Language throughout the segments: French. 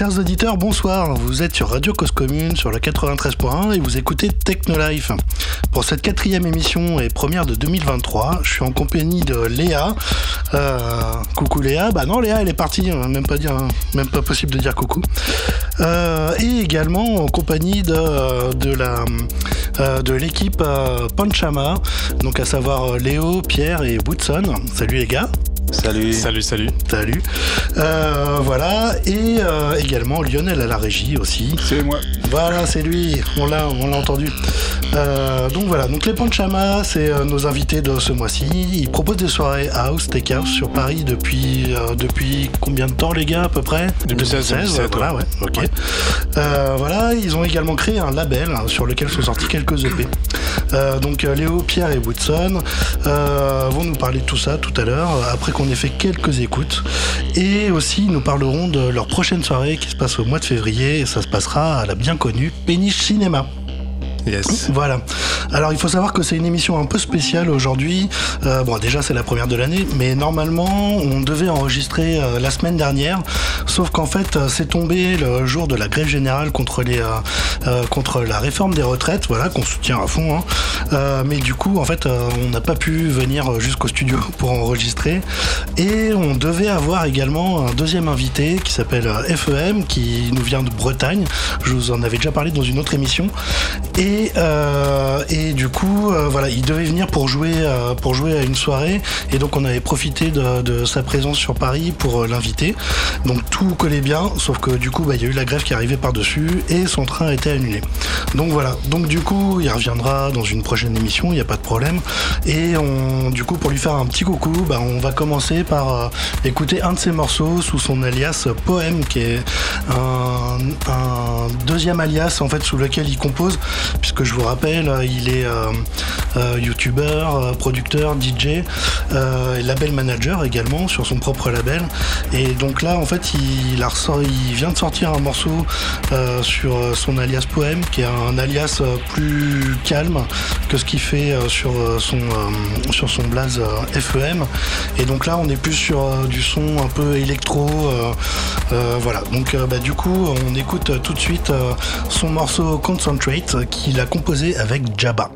Chers auditeurs, bonsoir. Vous êtes sur Radio Cause Commune sur le 93.1 et vous écoutez Technolife. Pour cette quatrième émission et première de 2023, je suis en compagnie de Léa. Euh, coucou Léa. Bah non, Léa, elle est partie. Hein, même pas dire, hein, même pas possible de dire coucou. Euh, et également en compagnie de, la euh, de l'équipe Panchama, donc à savoir Léo, Pierre et Woodson. Salut les gars. Salut. Salut, salut. Salut. Euh, voilà. Et euh, également Lionel à la régie aussi. C'est moi. Voilà, c'est lui. On l'a, on l'a entendu. Euh, donc voilà. Donc les Panchama, c'est nos invités de ce mois-ci. Ils proposent des soirées house, house sur Paris depuis depuis combien de temps les gars à peu près? 2016. voilà, ouais. Ok. voilà. Ils ont également créé un label hein, sur lequel sont sortis quelques EP. Donc Léo, Pierre et Woodson vont nous parler de tout ça tout à l'heure. Après on ait fait quelques écoutes. Et aussi, nous parlerons de leur prochaine soirée qui se passe au mois de février. Et ça se passera à la bien connue Péniche Cinéma. Yes. Voilà. Alors il faut savoir que c'est une émission un peu spéciale aujourd'hui. Euh, bon déjà c'est la première de l'année, mais normalement on devait enregistrer euh, la semaine dernière, sauf qu'en fait euh, c'est tombé le jour de la grève générale contre les contre la réforme des retraites, voilà qu'on soutient à fond. Hein. mais du coup en fait on n'a pas pu venir jusqu'au studio pour enregistrer et on devait avoir également un deuxième invité qui s'appelle FEM qui nous vient de Bretagne. Je vous en avais déjà parlé dans une autre émission euh, et, du coup, euh, voilà, il devait venir pour jouer, euh, pour jouer à une soirée. Et donc, on avait profité de, sa présence sur Paris pour l'inviter. Donc, tout collait bien, sauf que du coup, bah, il y a eu la grève qui arrivait par-dessus et son train a été annulé. Donc, voilà. Donc, du coup, il reviendra dans une prochaine émission, il n'y a pas de problème. Et du coup, pour lui faire un petit coucou, bah, on va commencer par écouter un de ses morceaux sous son alias Poème, qui est un, un deuxième alias en fait sous lequel il compose puisque je vous rappelle, il est euh, euh, youtubeur, euh, producteur, DJ, label manager également sur son propre label. Et donc là, en fait, il vient de sortir un morceau sur son alias Poème, qui est un alias plus calme que ce qu'il fait sur son sur son blaze FEM. Et donc là, on est plus sur du son un peu électro. voilà. Donc bah, du coup, on écoute tout de suite son morceau Concentrate qui il a composé avec Jabba.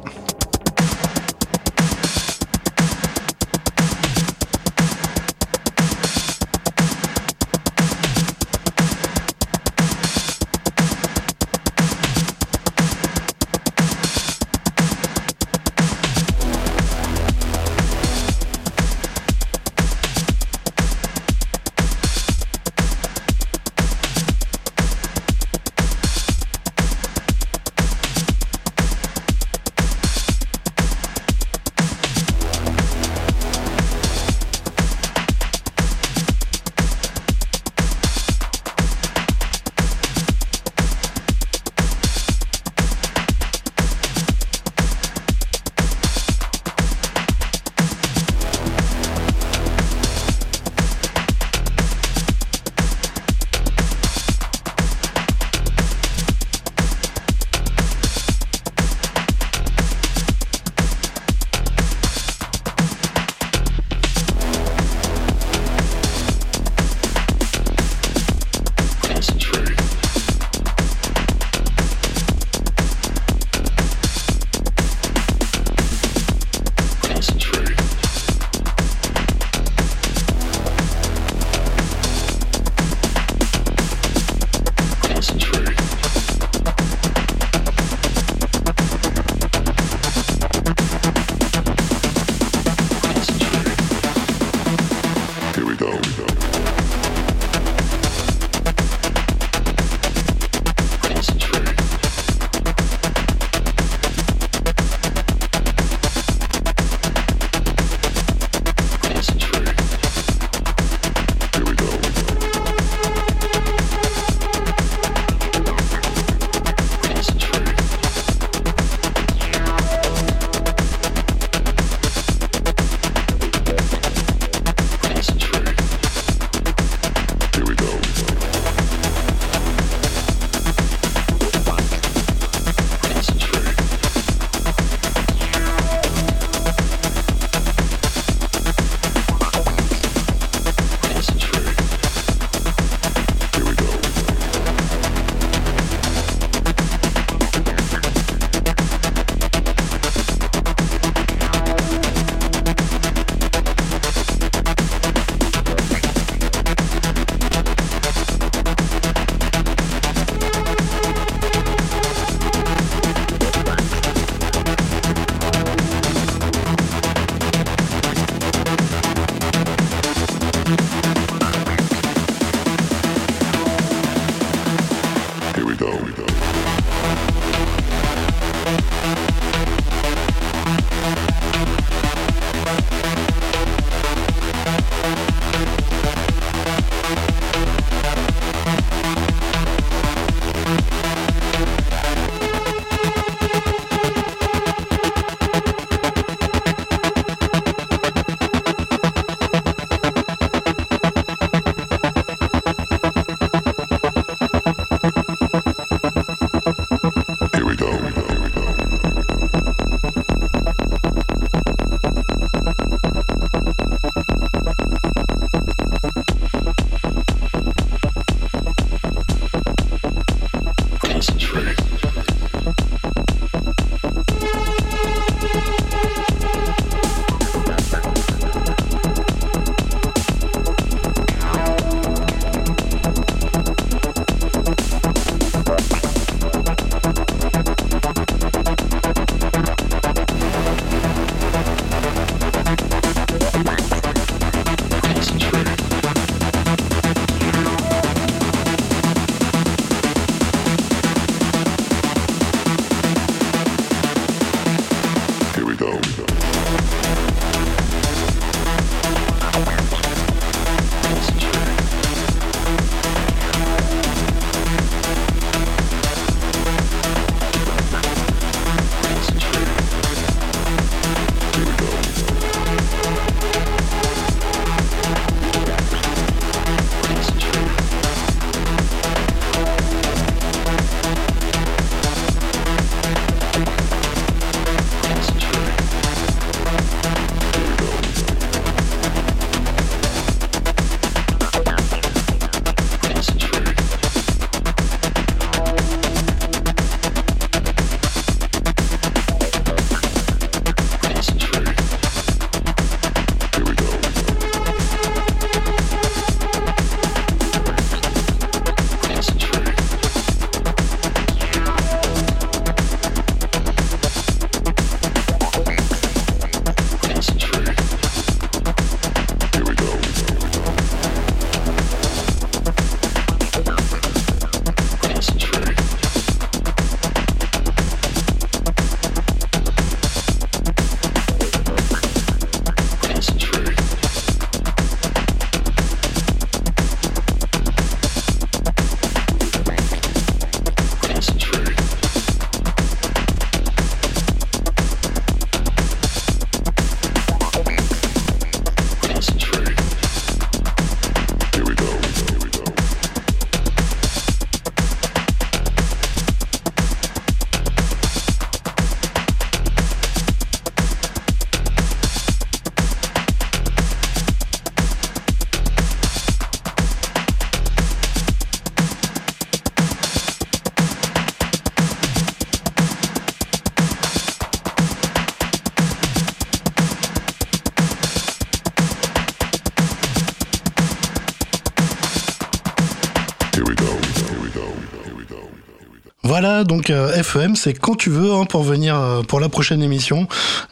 though. Voilà, donc euh, FEM, c'est quand tu veux hein, pour venir euh, pour la prochaine émission.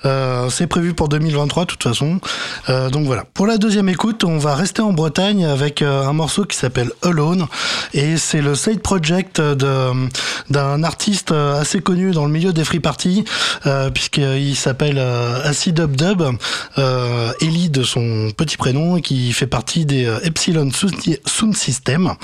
Euh, c'est prévu pour 2023 de toute façon. donc voilà. Pour la deuxième écoute, on va rester en Bretagne avec un morceau qui s'appelle Alone et c'est le side project d'un artiste assez connu dans le milieu des free parties puisqu'il s'appelle Acid Dub Dub, Ellie de son petit prénom qui fait partie des Epsilon Sound System.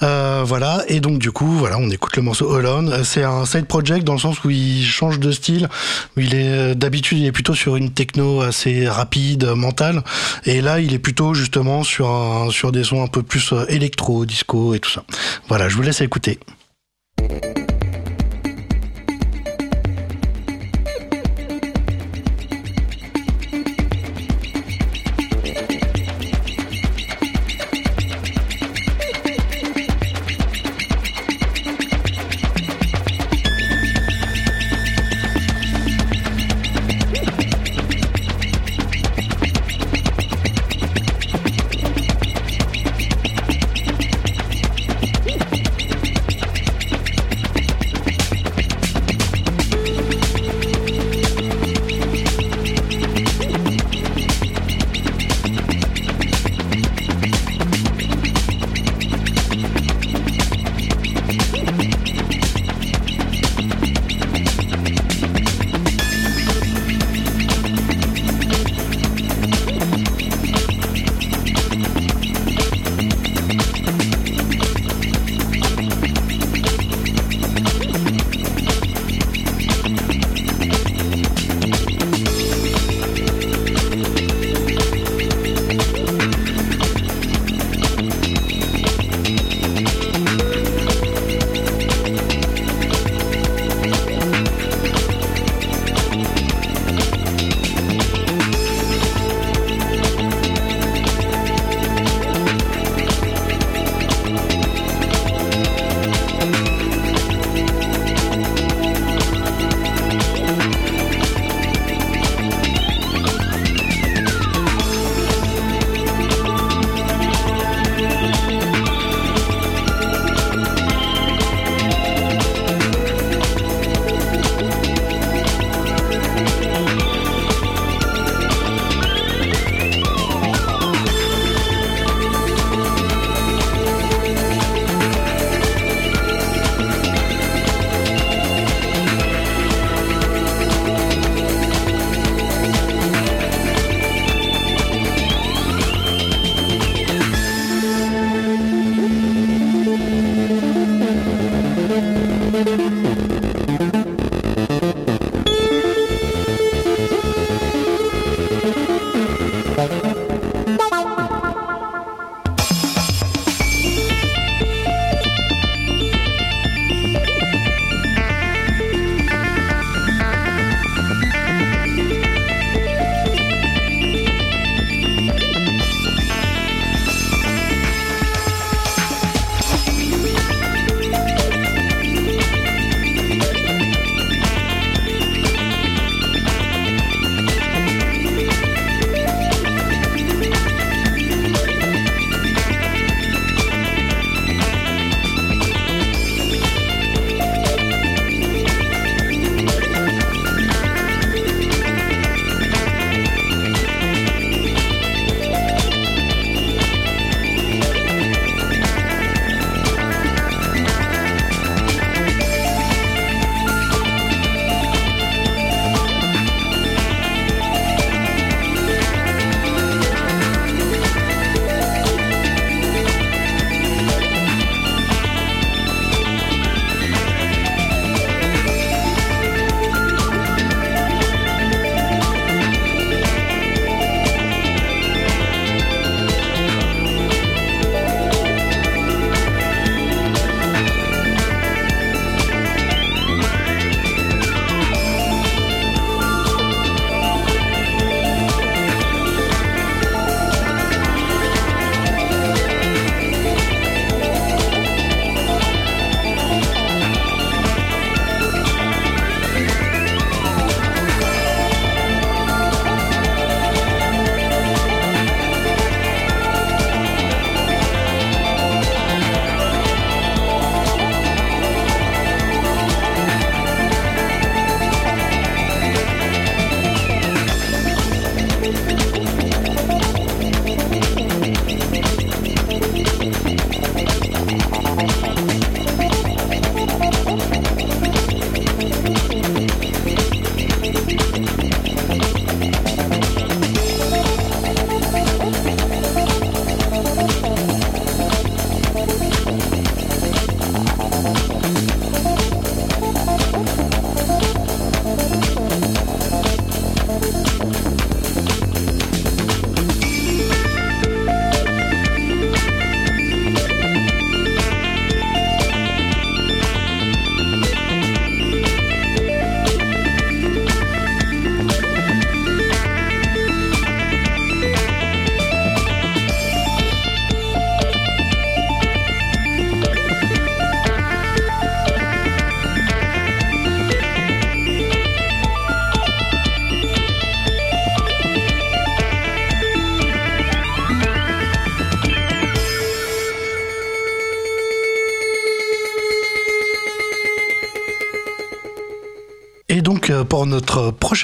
voilà et donc du coup voilà, on écoute le morceau Alone c'est un side project dans le sens où il change de style. Il est d'habitude il est plutôt sur une techno assez rapide, mentale, et là il est plutôt justement sur sur des sons un peu plus euh, électro, disco et tout ça. Voilà, je vous laisse écouter.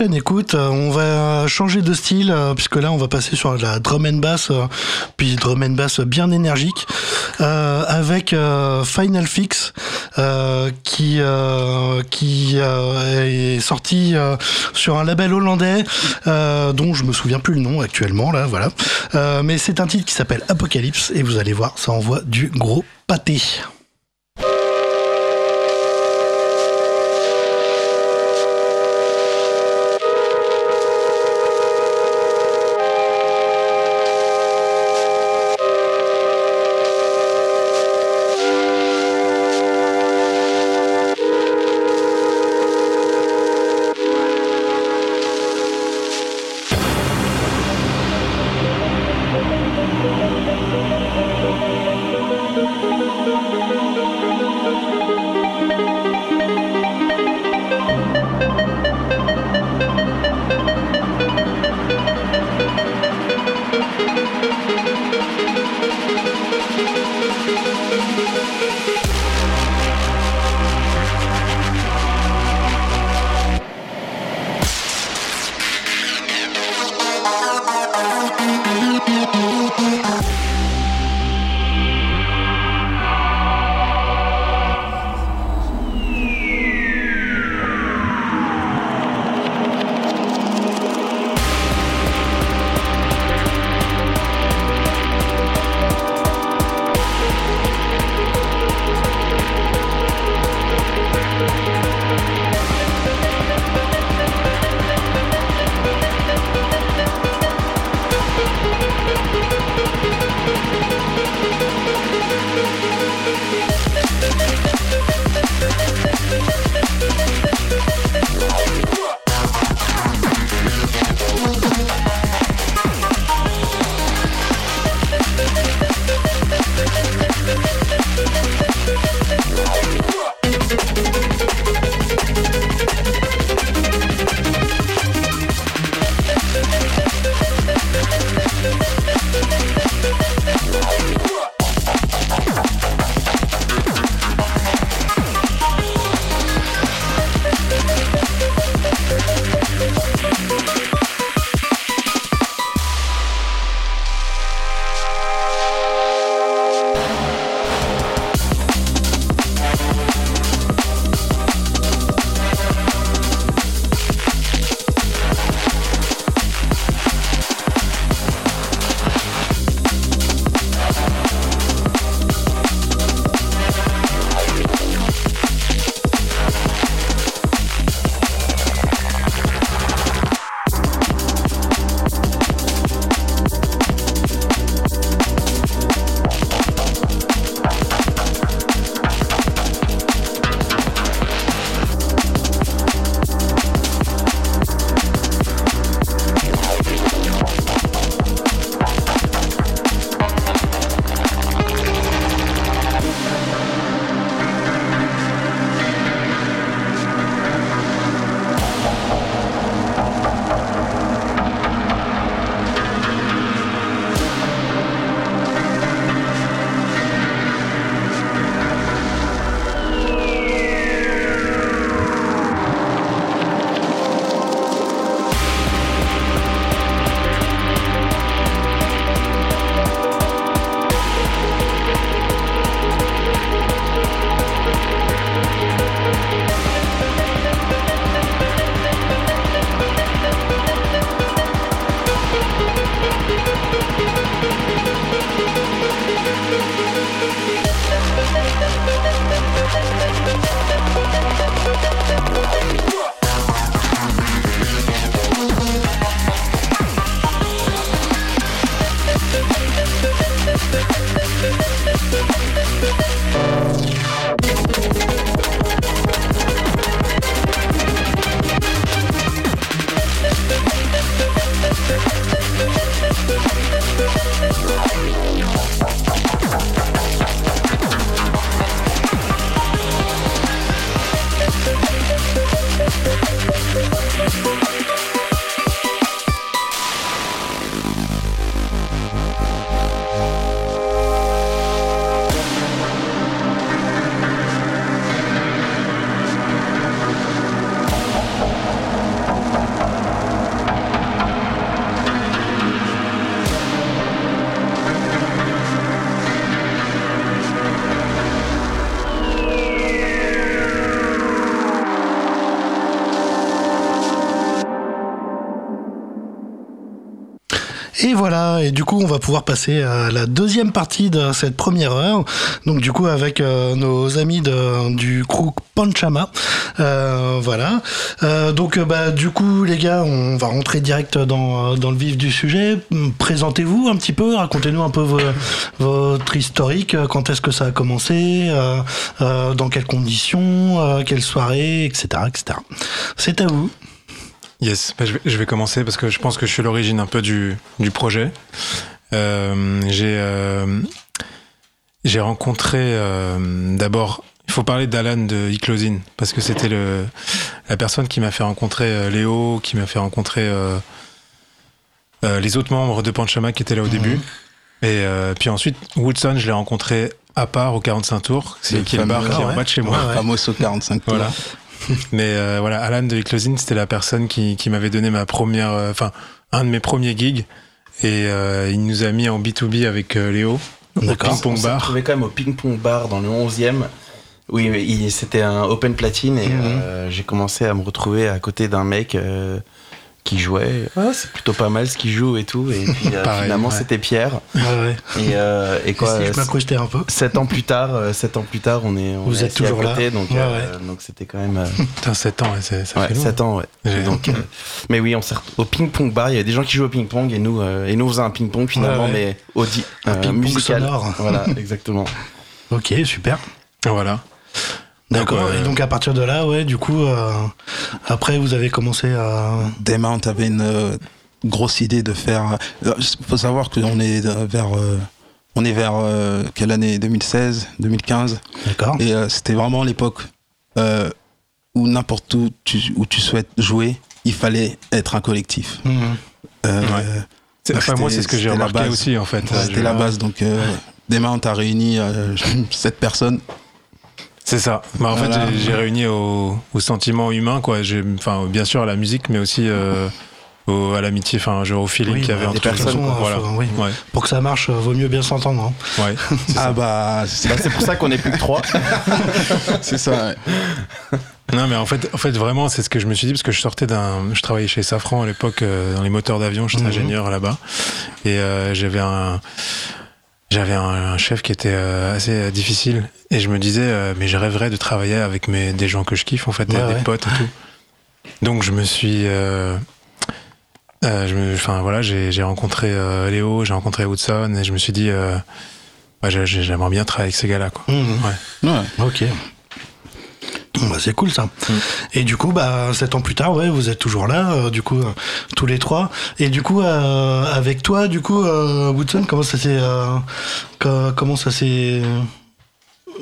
Écoute, on va changer de style puisque là on va passer sur la drum and bass, puis drum and bass bien énergique, avec Final Fix qui qui est sorti sur un label hollandais dont je me souviens plus le nom actuellement là, voilà. mais c'est un titre qui s'appelle Apocalypse et vous allez voir, ça envoie du gros pâté. Et voilà, et du coup, on va pouvoir passer à la deuxième partie de cette première heure. Donc, du coup, avec euh, nos amis de, du crew Panchama. Euh, voilà. Euh, donc, bah, du coup, les gars, on va rentrer direct dans, dans le vif du sujet. Présentez-vous un petit peu, racontez-nous un peu votre historique. Quand est-ce que ça a commencé Dans quelles conditions Quelle soirée Etc. etc. C'est à vous. Yes, bah, je, vais, commencer parce que je pense que je suis l'origine un peu du, du projet. Euh, j'ai euh, j'ai rencontré euh, d'abord, il faut parler d'Alan de Iclosine parce que c'était le la personne qui m'a fait rencontrer Léo, qui m'a fait rencontrer les autres membres de Panchama qui étaient là au début. Et puis ensuite, Woodson, je l'ai rencontré à part au 45 tours, c'est qui est le bar qui est en bas de chez moi. Ouais, Famoso 45 tours. Voilà. Mais euh, voilà, Alan de Eclosine, c'était la personne qui, qui m'avait donné ma première, euh, enfin, un de mes premiers gigs. Et euh, il nous a mis en B2B avec Léo au ping-pong bar. On s'est trouvé quand même au ping-pong bar dans le 11e. Oui, c'était un open platine et mhm. j'ai commencé à me retrouver à côté d'un mec qui jouait. Ah, c'est plutôt pas mal ce qu'il joue et tout. Et puis euh, finalement, c'était Pierre. ouais. Et, euh, et quoi si je un peu? Sept ans plus tard, euh, sept ans plus tard, on est. On Vous êtes toujours côté, là. Donc, euh, donc c'était quand même. Putain, 7 ans, ça fait long. 7 ans, ouais. Donc, mais oui, on sert au ping-pong bar. Il y a des gens qui jouent au ping-pong et nous, et nous on faisait un ping-pong finalement, mais audi, un ping-pong sonore. Voilà, exactement. ok, super. Voilà. D'accord. Et donc à partir de là, ouais, du coup, euh, après vous avez commencé à. Demant avait une euh, grosse idée de faire. Il euh, faut savoir qu'on est vers. on est vers quelle année? 2016, 2015. D'accord. Et c'était vraiment l'époque où n'importe où tu, où tu souhaites jouer, il fallait être un collectif. Mhm. Enfin, moi, c'est ce que j'ai remarqué aussi, en fait. C'était la base. Donc, Demant a réuni cette personne c'est ça. Bah, en fait, j'ai réuni au, au, sentiment humain, quoi. Enfin, bien sûr à la musique, mais aussi euh, au, à l'amitié, enfin, au feeling qu'il y avait entre personnes. voilà. oui. ouais. Pour que ça marche, euh, vaut mieux bien s'entendre. Hein. Ouais. ah bah, c'est pour ça qu'on est plus que trois. c'est ça. Non, mais en fait, en fait, vraiment, c'est ce que je me suis dit parce que je sortais d'un, je travaillais chez Safran à l'époque euh, dans les moteurs d'avion, j'étais mhm. ingénieur là-bas, et j'avais un j'avais un, chef qui était euh, assez euh, difficile et je me disais euh, mais je rêverais de travailler avec mes, des gens que je kiffe en fait, des, potes et tout. Donc je me suis je me, enfin voilà, j'ai rencontré Léo, j'ai rencontré Woodson et je me suis dit bah, j'aimerais bien travailler avec ces gars-là quoi. Mmh. Ouais. ouais. Ok. Bah, c'est cool ça. Mm. Et du coup, bah, sept ans plus tard, ouais, vous êtes toujours là, euh, du coup, euh, tous les trois. Et du coup, euh, avec toi, du coup, Woodson, comment ça s'est, comment ça s'est,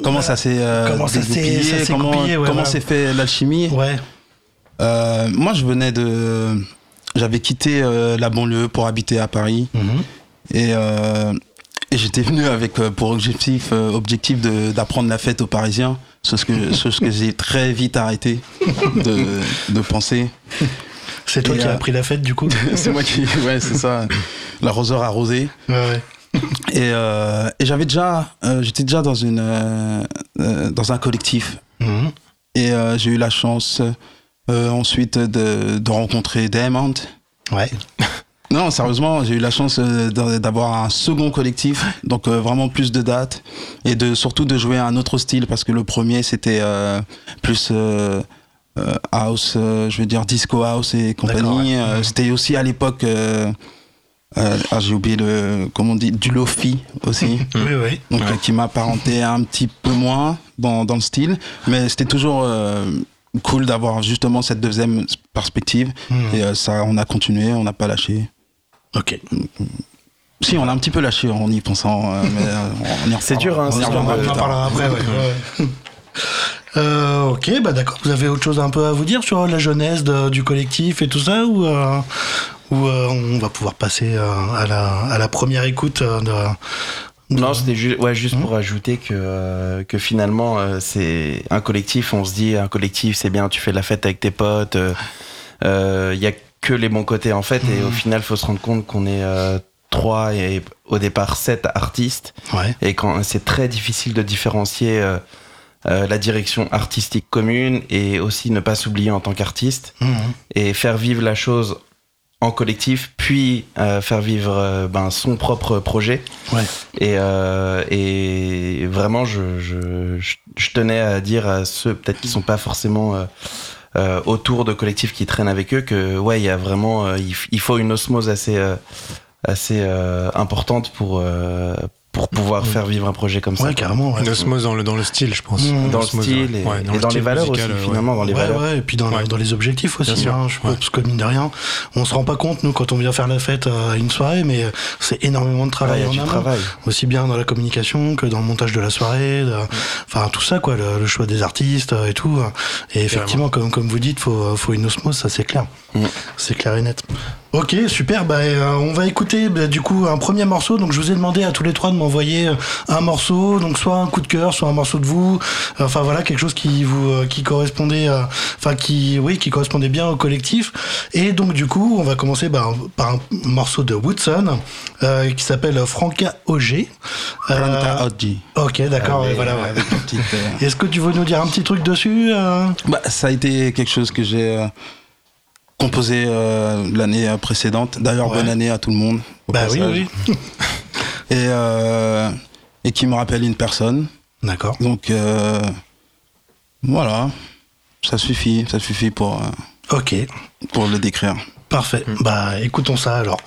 comment ça s'est, comment ça s'est, comment, comment s'est fait l'alchimie? Ouais. moi, je venais de, j'avais quitté la banlieue pour habiter à Paris. Mm-hmm. Et et j'étais venu avec pour objectif, objectif d'apprendre la fête aux Parisiens. Ce que, ce que j'ai très vite arrêté de, de penser. C'est toi qui as pris la fête du coup C'est moi qui, ouais, c'est ça. L'arroseur arrosé. Ouais, ouais. Et, euh, et j'avais déjà, euh, j'étais déjà dans une, euh, euh dans un collectif. Mhm. Et euh, j'ai eu la chance euh, ensuite de, de rencontrer Diamond. Ouais. Non, sérieusement, j'ai eu la chance euh, d'avoir un second collectif, donc euh, vraiment plus de dates et de surtout de jouer un autre style parce que le premier c'était euh, plus house, je veux dire disco house et compagnie. C'était aussi à l'époque. ah, j'ai oublié le comment on dit du lofi aussi. oui, oui. Donc qui m'apparentait un petit peu moins dans, dans le style, mais c'était toujours cool d'avoir justement cette deuxième perspective. Hmm. Et ça, on a continué, on n'a pas lâché. Ok. Si, on a un petit peu lâché en y pensant. Euh, euh, c'est dur, hein, on, en parlera après. Ouais, euh, ok, bah d'accord. Vous avez autre chose un peu à vous dire sur la jeunesse du collectif et tout ça ou, ou on va pouvoir passer à la, à, la, première écoute de, Non, c'était ouais, juste pour ajouter que, que finalement, c'est un collectif. On se dit, un collectif, c'est bien, tu fais la fête avec tes potes. Il y a que les bons côtés en fait. Et au mmh. final, faut se rendre compte qu'on est euh, trois et au départ sept artistes. Et quand c'est très difficile de différencier euh, euh, la direction artistique commune et aussi ne pas s'oublier en tant qu'artiste mmh. et faire vivre la chose en collectif, puis euh, faire vivre ben, son propre projet. Ouais. Et, et vraiment, je, je, je- je tenais à dire à ceux peut-être qui sont pas forcément euh, autour de collectifs qui traînent avec eux que ouais, il y a vraiment, euh, il, faut une osmose assez euh, assez importante pour pour pouvoir faire vivre un projet comme ça. Ouais, carrément. ouais. Une osmose dans le, dans le style, je pense. Mmh. Dans le style ouais. et, Ouais, et dans, le les valeurs musical, aussi, ouais. finalement, dans les ouais, valeurs. ouais, et puis dans, Ouais. dans les objectifs aussi, Bien sûr, hein, je ouais. pense que mine de rien, on se rend pas compte, nous, quand on vient faire la fête à une soirée, mais euh, c'est énormément de travail en travail. aussi bien dans la communication que dans le montage de la soirée, de- enfin tout ça quoi, le, le choix des artistes euh, et tout. Et effectivement, comme comme vous dites, faut faut une osmose, ça c'est clair, Mm. c'est clair et net. Ok, super. Bah, euh, on va écouter bah, du coup un premier morceau. Donc, je vous ai demandé à tous les trois de m'envoyer un morceau, donc soit un coup de cœur, soit un morceau de vous. Enfin voilà, quelque chose qui vous euh, qui correspondait, euh, enfin qui oui, qui correspondait bien au collectif. Et donc du coup, on va commencer bah, par un morceau de Woodson euh, qui s'appelle Franca OG. Euh, Planta Oggi. Ok, d'accord. Ouais, voilà. Ouais, euh, Est-ce que tu veux nous dire un petit truc dessus Bah, ça a été quelque chose que j'ai composé l'année précédente. D'ailleurs, Ouais. bonne année à tout le monde. Bah oui, oui. Et, euh, et qui me rappelle une personne. D'accord. Donc, euh, voilà. Ça suffit, ça suffit pour, euh, Ok, pour le décrire. parfait. Bah, écoutons ça alors.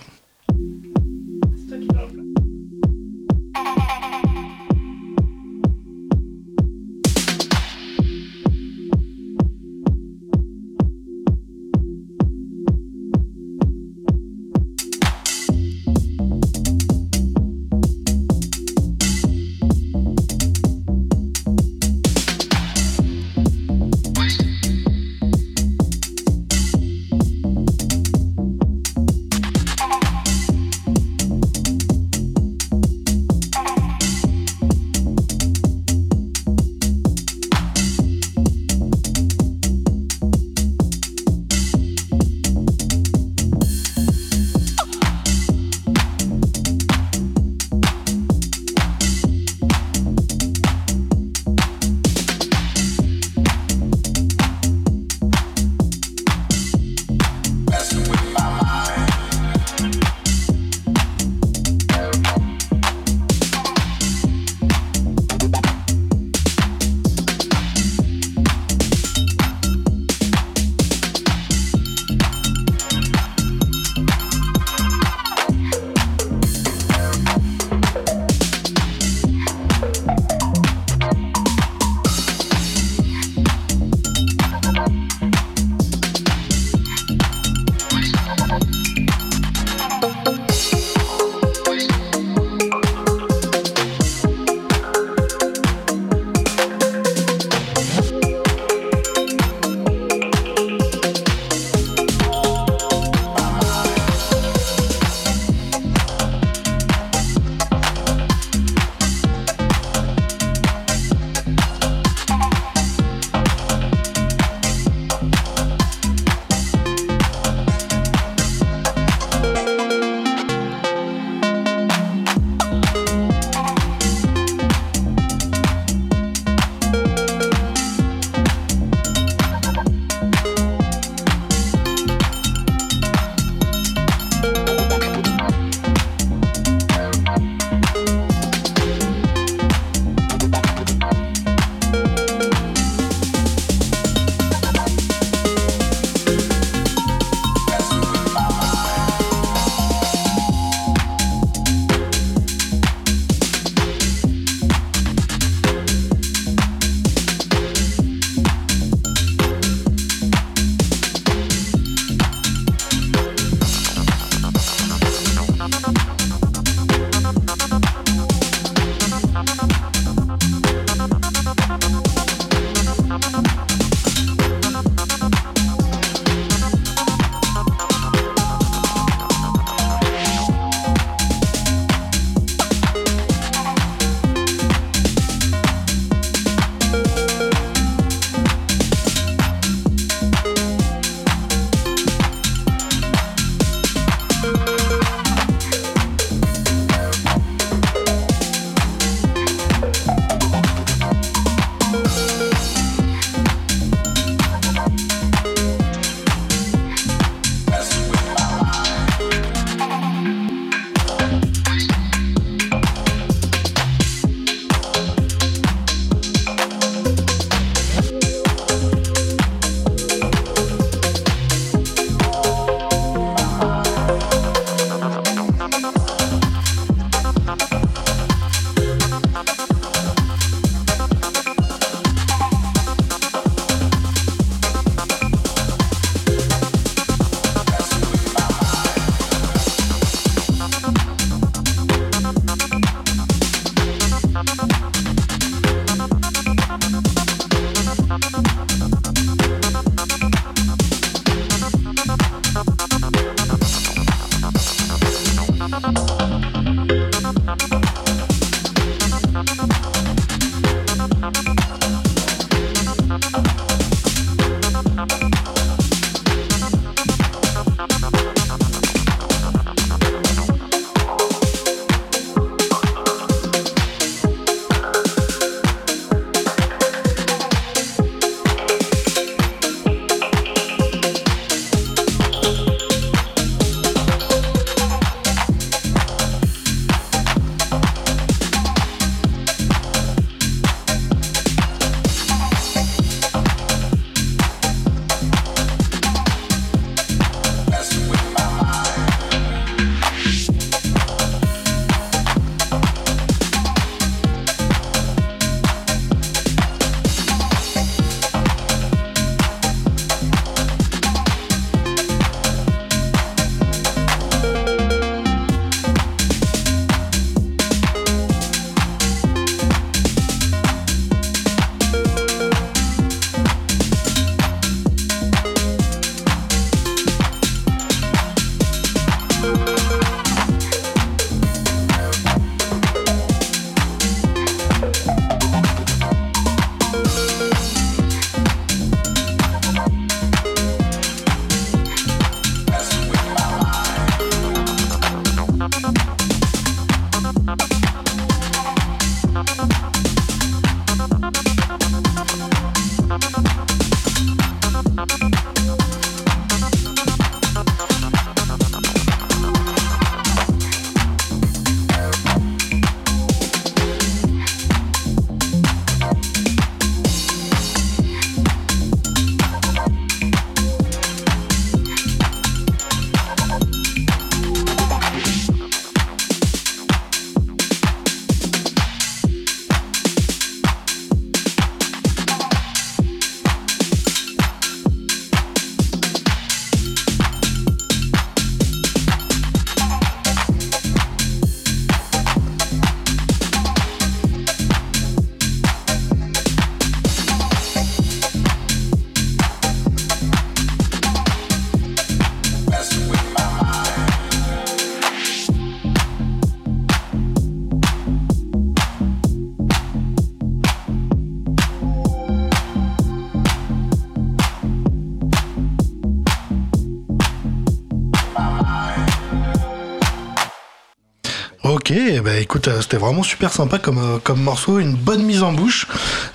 Bah écoute, euh, c'était vraiment super sympa comme, euh, comme morceau, une bonne mise en bouche.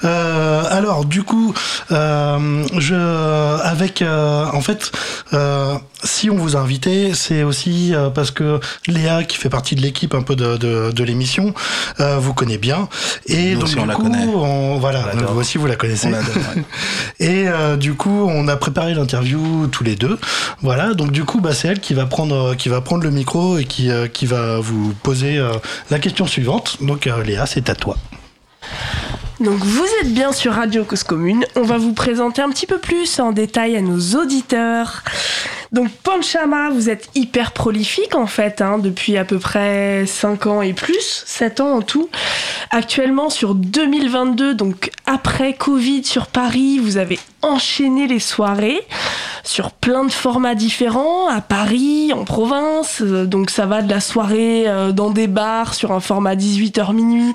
Euh, alors, du coup, euh, je, avec, euh, en fait, euh, si on vous a invité, c'est aussi euh, parce que Léa, qui fait partie de l'équipe un peu de, de, de l'émission, euh, vous connaît bien. Et Nous donc, aussi, du on la coup, connaît. on- voilà, On vous aussi, vous la connaissez. On. Et euh, du coup, on a préparé l'interview tous les deux. Voilà, donc du coup, bah, c'est elle qui va prendre, qui va prendre le micro et qui, euh, va vous poser euh, la question suivante. Donc, euh, Léa, c'est à toi. Donc vous êtes bien sur Radio Cause Commune. On va vous présenter un petit peu plus en détail à nos auditeurs. Donc Panchama, vous êtes hyper prolifique en fait, hein, depuis à peu près 5 ans et plus, 7 ans en tout. Actuellement sur 2022, donc après Covid sur Paris, vous avez enchaîné les soirées sur plein de formats différents, à Paris, en province. Euh, Donc ça va de la soirée euh, dans des bars sur un format 18h minuit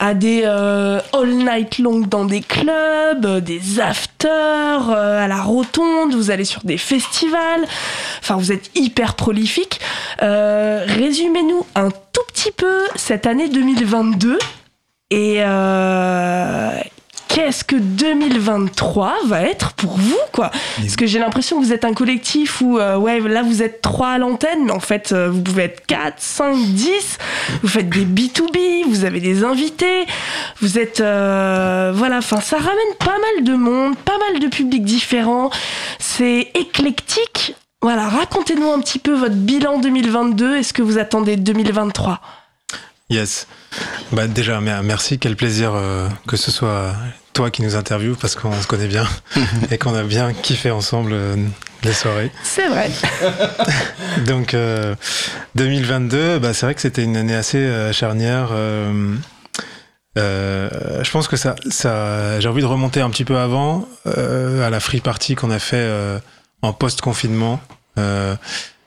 à des euh, all night long dans des clubs, des afters, à la rotonde, vous allez sur des festivals. Enfin, vous êtes hyper prolifique. Résumez-nous un tout petit peu cette année 2022 et qu'est-ce que 2023 va être pour vous, quoi Parce que j'ai l'impression que vous êtes un collectif où, euh, ouais, là vous êtes trois à l'antenne, mais en fait euh, vous pouvez être 4, 5, 10. Vous faites des B2B, vous avez des invités, vous êtes. euh, voilà, enfin ça ramène pas mal de monde, pas mal de publics différents. C'est éclectique. Voilà, racontez-nous un petit peu votre bilan 2022 et ce que vous attendez de 2023. Yes. Bah déjà, mer- merci. Quel plaisir euh, que ce soit toi qui nous interviewe parce qu'on se connaît bien et qu'on a bien kiffé ensemble euh, les soirées. C'est vrai. Donc euh, 2022, bah, c'est vrai que c'était une année assez euh, charnière. euh, euh, je pense que ça, ça j'ai envie de remonter un petit peu avant euh, à la free party qu'on a fait euh, en post confinement,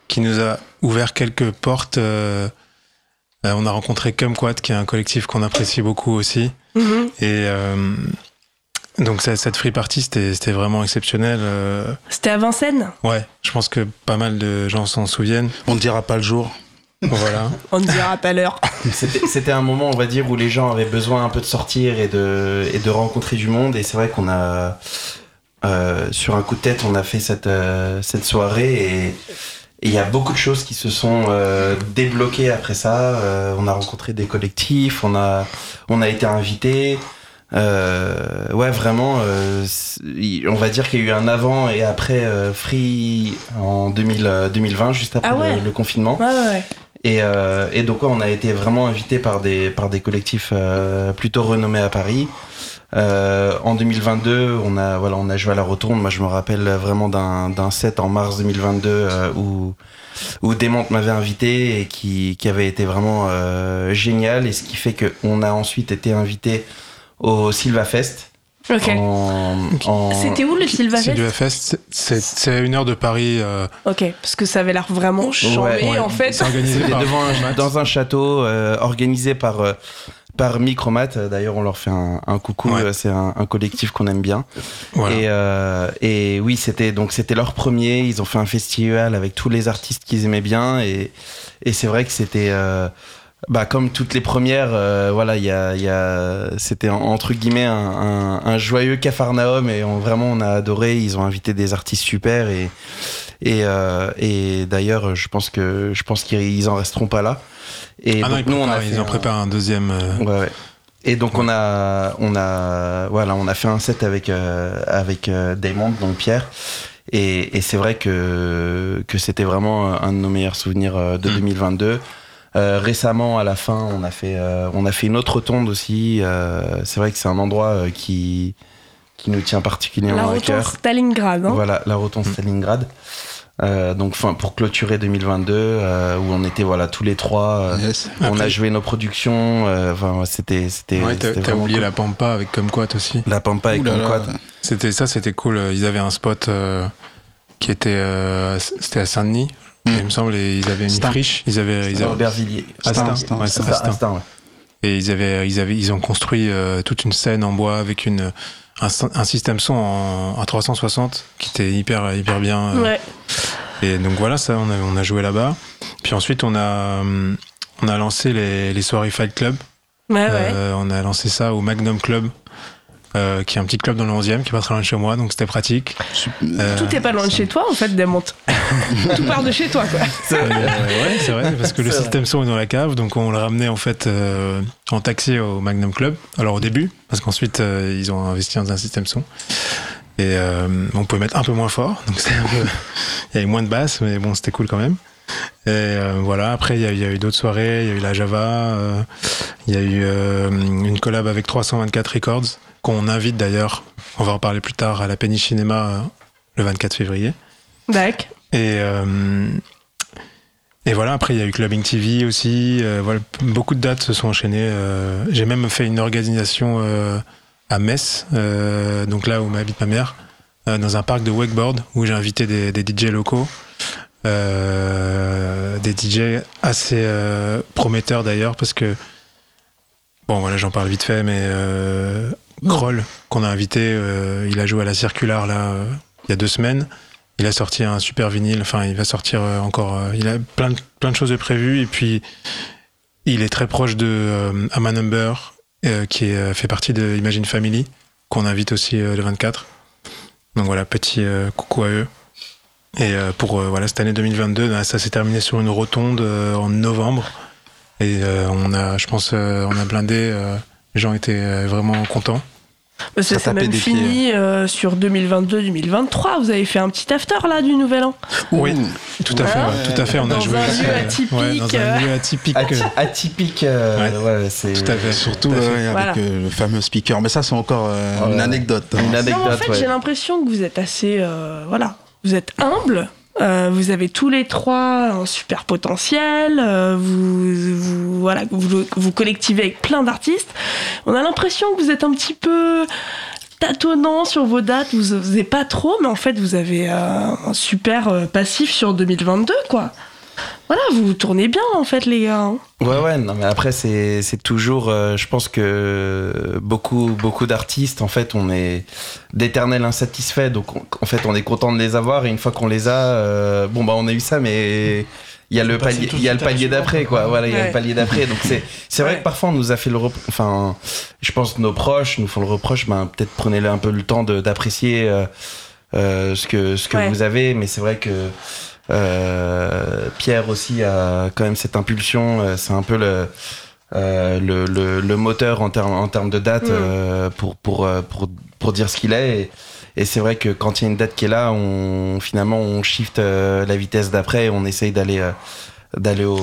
qui nous a ouvert quelques portes. Euh, on a rencontré Kumquat, qui est un collectif qu'on apprécie beaucoup aussi. Mhm. Et euh, donc ça- cette free party, c'était vraiment exceptionnel. euh, C'était à Vincennes ouais, je pense que pas mal de gens s'en souviennent. On ne dira pas le jour. Voilà. On ne dira pas l'heure. C'était c'était un moment, on va dire, où les gens avaient besoin un peu de sortir et de, et de rencontrer du monde. Et c'est vrai qu'on a, euh, sur un coup de tête, on a fait cette, euh, cette soirée et et il y a beaucoup de choses qui se sont euh, débloquées après ça. Euh, on a rencontré des collectifs, on a, on a été invités. Euh, ouais, vraiment, euh, on va dire qu'il y a eu un avant et après euh, Free en 2000, euh, 2020, juste après Ah ouais. le, le confinement. Ouais, ouais, ouais. Et, euh, et donc on a été vraiment invité par des par des collectifs euh, plutôt renommés à Paris. Euh, en 2022, on a voilà, on a joué à la Rotonde. Moi, je me rappelle vraiment d'un d'un set en mars 2022 euh, où où Démonte m'avait invité et qui qui avait été vraiment euh, génial. Et ce qui fait que on a ensuite été invité au Silva Fest. Ok. En, en- C'était où le Silva C'est à une heure de Paris. euh, Ok, parce que ça avait l'air vraiment chambé ouais. en fait. organisé par devant un- dans un château euh, organisé par euh, par Micromat. D'ailleurs, on leur fait un, un coucou. Ouais. C'est un, un collectif qu'on aime bien. Voilà. Et, euh, et oui, c'était donc c'était leur premier. Ils ont fait un festival avec tous les artistes qu'ils aimaient bien. Et, et c'est vrai que c'était euh, bah, comme toutes les premières. euh, voilà, il y a, y a c'était en- entre guillemets un, un, un joyeux cafarnaum. Et on, vraiment, on a adoré. Ils ont invité des artistes super. Et et, euh, et d'ailleurs, je pense que je pense qu'ils en resteront pas là. Et ah non, donc, ils, nous, on a préparent- fait ils en un- préparent un deuxième. euh, Ouais, ouais. Et donc on a on a voilà on a fait un set avec euh, avec euh, Damon donc Pierre et, et c'est vrai que que c'était vraiment un de nos meilleurs souvenirs euh, de Mm. 2022. Euh, récemment à la fin on a fait euh, on a fait une autre tonde aussi. euh, c'est vrai que c'est un endroit euh, qui qui nous tient La particulièrement à rotonde cœur. Stalingrad. Hein Voilà, la rotonde Stalingrad. Euh, donc, fin, pour clôturer 2022, euh, où on était voilà tous les trois, euh, Yes. on a joué nos productions. euh, Enfin, c'était c'était. Ouais, t'as oublié cool. la Pampa avec Kumquat aussi. la pampa avec. Kumquat. C'était ça, c'était cool. Ils avaient un spot euh, qui était, euh, c'était à Saint-Denis. Mm. Il me semble, et ils avaient une Astin. friche. Ils avaient, ils avaient. Astin, Astin. Astin. Astin, Astin. Astin, ouais. Et ils avaient, ils avaient, ils ont construit euh, toute une scène en bois avec une un, un système son en, à 360 qui était hyper hyper bien. euh, Ouais. Et donc voilà, ça, on a, on a joué là-bas. Puis ensuite, on a, on a lancé les, les soirées Fight Club. Ouais, ouais. Euh, on a lancé ça au Magnum Club, euh, qui est un petit club dans le 11e, qui est pas très loin de chez moi, donc c'était pratique. Euh, Tout est pas loin de chez toi, en fait, Desmontes. Tout part de chez toi, quoi. euh, ouais, c'est vrai, parce que le C'est système son est dans la cave, donc on le ramenait en fait euh, en taxi au Magnum Club. Alors au début, parce qu'ensuite euh, ils ont investi dans un système son. Et euh, on pouvait mettre un peu moins fort, donc c'était un peu. Il y avait moins de basse, mais bon, c'était cool quand même. Et euh, voilà, après il y a, il y a eu d'autres soirées, il y a eu la Java, euh, il y a eu euh, une collab avec 324 Records, qu'on invite d'ailleurs, on va en parler plus tard, à la Penny Cinéma euh, le 24 février. D'accord. Et, euh, et voilà, après il y a eu Clubbing TV aussi. euh, voilà, beaucoup de dates se sont enchaînées. euh, J'ai même fait une organisation à Metz, donc là où m'habite ma mère, dans un parc de wakeboard où j'ai invité des, des DJ locaux. des DJ assez prometteurs d'ailleurs parce que bon voilà j'en parle vite fait mais Kroll qu'on a invité euh, il a joué à la circulaire là euh, il y a deux semaines il a sorti un super vinyle, enfin il va sortir euh, encore, il a plein de, plein de choses de prévues et puis il est très proche de Amma Number qui fait partie de Imagine Family qu'on invite aussi le 24. Donc voilà, petit coucou à eux. Et pour voilà cette année 2022, bah, ça s'est terminé sur une rotonde en novembre et on a, je pense, on a blindé. Les gens étaient euh, vraiment contents. Bah, tapait même fini euh, sur 2022-2023. Vous avez fait un petit after là du nouvel an. Oui, tout à fait, ouais, tout à fait. On Dans a joué un lieu atypique, ouais, dans un lieu atypique. Atypique, euh, ouais, c'est Tout à fait. Surtout Tout à fait. ouais, avec Voilà. euh, le fameux speaker. Mais ça, c'est encore euh, une anecdote. hein. Une anecdote. en fait, ouais. j'ai l'impression que vous êtes assez. euh, voilà. Vous êtes humble. Euh, vous avez tous les trois un super potentiel. euh, vous, vous, voilà, vous, vous collectivez avec plein d'artistes. On a l'impression que vous êtes un petit peu tâtonnant sur vos dates. Vous n'osez pas trop, mais en fait, vous avez euh, un super euh, passif sur 2022, quoi. Voilà, vous tournez bien, en fait, les gars. hein. Ouais, ouais, non, mais après, c'est, c'est toujours, euh, je pense que beaucoup, beaucoup d'artistes, en fait, on est d'éternels insatisfaits, donc on- en fait, on est content de les avoir, et une fois qu'on les a, euh, bon, bah, on a eu ça, mais il y a le palier, il y a le palier d'après, quoi, voilà, il y a le palier d'après, donc c'est, c'est vrai Ouais. que parfois, on nous a fait le reproche, enfin, je pense que nos proches nous font le reproche, ben, peut-être prenez-le un peu le temps de- d'apprécier, euh, euh, ce que, ce que Ouais. vous avez, mais c'est vrai que, euh, Pierre aussi a quand même cette impulsion. euh, c'est un peu le, euh, le, le, le moteur en termes en termes de date Mm. euh, pour, pour, euh, pour, pour dire ce qu'il est. Et, et c'est vrai que quand il y a une date qui est là, on, finalement, on shift euh, la vitesse d'après et on essaye d'aller. euh, d'aller au,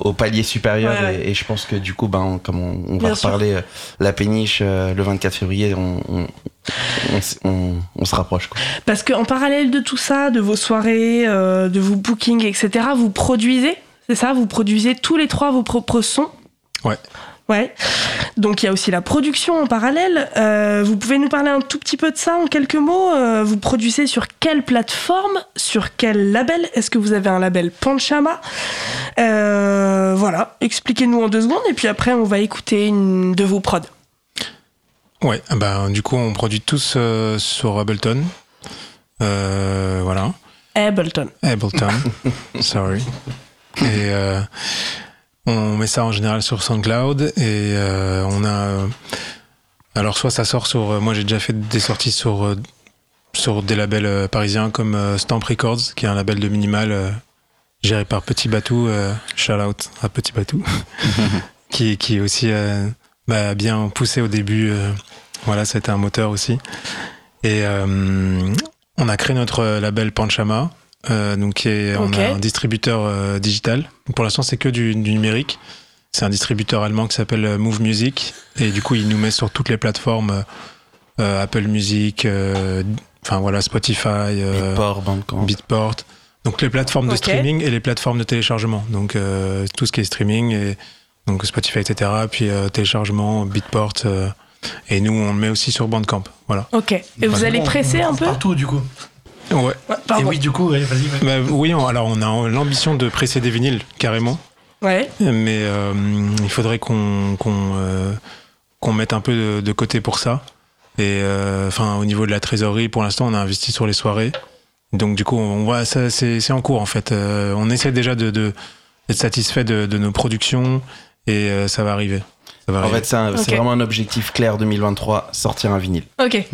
au palier supérieur Ouais, ouais. Et, et je pense que du coup ben comme on, on va reparler euh, la péniche euh, le 24 février on, on, on, s- on- on se rapproche quoi. Parce qu'en parallèle de tout ça, de vos soirées, euh, de vos bookings, etc., vous produisez, c'est ça Vous produisez tous les trois vos propres sons? Ouais. Ouais. Donc il y a aussi la production en parallèle. Euh, vous pouvez nous parler un tout petit peu de ça en quelques mots? Euh, Vous produisez sur quelle plateforme? Sur quel label? Est-ce que vous avez un label Panchama? Euh, Voilà, expliquez-nous en deux secondes et puis après on va écouter une de vos prods. Ouais, ah bah, du coup, on produit tous euh, sur Ableton. Euh, voilà. Ableton. Ableton. Sorry. Et euh, on met ça en général sur SoundCloud et on a. alors, soit ça sort sur. moi, j'ai déjà fait des sorties sur, sur des labels parisiens comme Stamp Records, qui est un label de minimal géré par Petit Batou. Shout out à Petit Batou. qui, qui est aussi euh, bah, bien poussé au début. euh, voilà, c'était un moteur aussi. Et euh, on a créé notre label Panchama. Euh, donc qui est- Ok. on a un distributeur euh, digital. Pour l'instant, c'est que du, du numérique. C'est un distributeur allemand qui s'appelle Move Music et du coup, il nous met sur toutes les plateformes euh, Apple Music, euh, enfin voilà Spotify, euh, Beatport, Bandcamp. Beatport. Donc les plateformes de streaming et les plateformes de téléchargement. Donc euh, tout ce qui est streaming et donc Spotify, etc. Puis euh, téléchargement, Beatport. euh, et nous, on le met aussi sur Bandcamp. Voilà. Ok. Et vous allez presser on un peu Partout, du coup. Ouais. Ouais, Et pardon. oui, du coup, ouais, vas-y. Bah, oui, on- alors on a l'ambition de presser des vinyles carrément. Ouais. Mais euh, il faudrait qu'on euh, mette un peu de, de côté pour ça. Et euh, enfin, au niveau de la trésorerie, pour l'instant, on a investi sur les soirées. Donc du coup, on voit ça, c'est c'est en cours en fait. Euh, on essaie déjà de, de être satisfait de, de nos productions et euh, ça va arriver. Ça va En arriver. fait, c'est un- vraiment un objectif clair 2023, sortir un vinyle. Ok,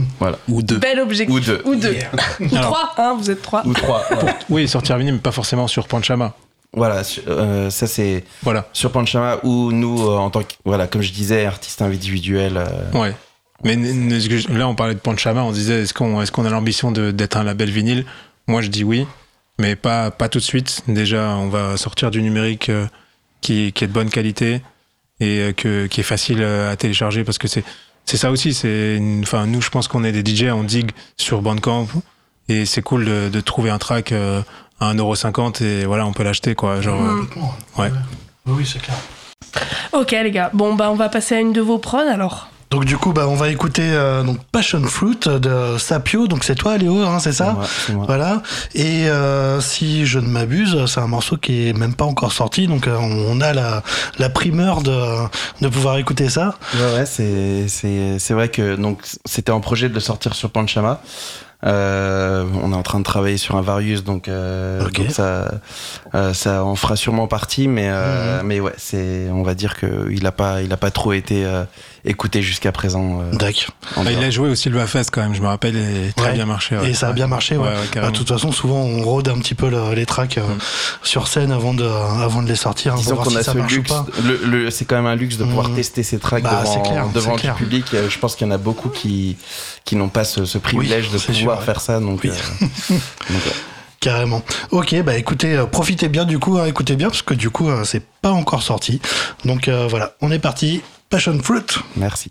Ou deux. bel objectif. Ou deux. Ou deux. Ou Alors- trois, hein, vous êtes trois. Ou trois. ouais. Oui, sortir vinyle, mais pas forcément sur Panchama. voilà, euh, ça c'est Voilà. sur Panchama où nous, euh, en tant que, voilà, comme je disais, artistes individuels. euh, Ouais. Mais que là, on parlait de Panchama, on disait est-ce qu'on est qu'on a l'ambition de- d'être un label vinyle? Moi, je dis oui, mais pas, pas tout de suite. Déjà, on va sortir du numérique euh, qui, qui est de bonne qualité et euh, que, qui est facile euh, à télécharger parce que c'est c'est ça aussi. C'est Enfin, nous, je pense qu'on est des DJ, on digue sur Bandcamp et c'est cool de, de trouver un track euh, à 1,50€ et voilà, on peut l'acheter quoi. Genre, Complètement. Ouais. Oui, oui, c'est clair. Ok, les gars. Bon, bah, on va passer à une de vos prods alors. Donc du coup, bah, on va écouter euh, donc Passion Fruit de Sapio. Donc c'est toi, Léo, hein, c'est ça moi. Voilà. Et euh, si je ne m'abuse, c'est un morceau qui est même pas encore sorti, donc euh, on a la, la primeur de, de pouvoir écouter ça. Ouais, ouais, c'est, c'est, c'est vrai que donc c'était en projet de le sortir sur Panchama. Euh, on est en train de travailler sur un Varius, donc, euh, ça, euh, ça en fera sûrement partie, mais, euh, mais ouais, c'est, on va dire que il a pas, il a pas trop été écouté jusqu'à présent. euh, Dac. en bah, il a joué aussi le Bafest quand même, je me rappelle, et très Ouais. bien marché. ouais. Et ça a bien marché, ouais. Ouais, ouais, Bah, de toute façon, souvent on rôde un petit peu le- les tracks euh, Mm. sur scène avant de, avant de les sortir, hein, Disons qu'on si a ça ce luxe, le, le- c'est quand même un luxe de pouvoir Mhm. tester ces tracks Bah, devant, clair, devant du public. Euh, Je pense qu'il y en a beaucoup qui, qui n'ont pas ce, ce privilège de pouvoir sûr, ouais. faire ça, donc, Oui. euh, donc, ouais. Carrément. Ok, bah écoutez, euh, profitez bien du coup, hein, écoutez bien, parce que du coup, euh, c'est pas encore sorti. Donc euh, voilà, on est parti. Passion Fruit. merci.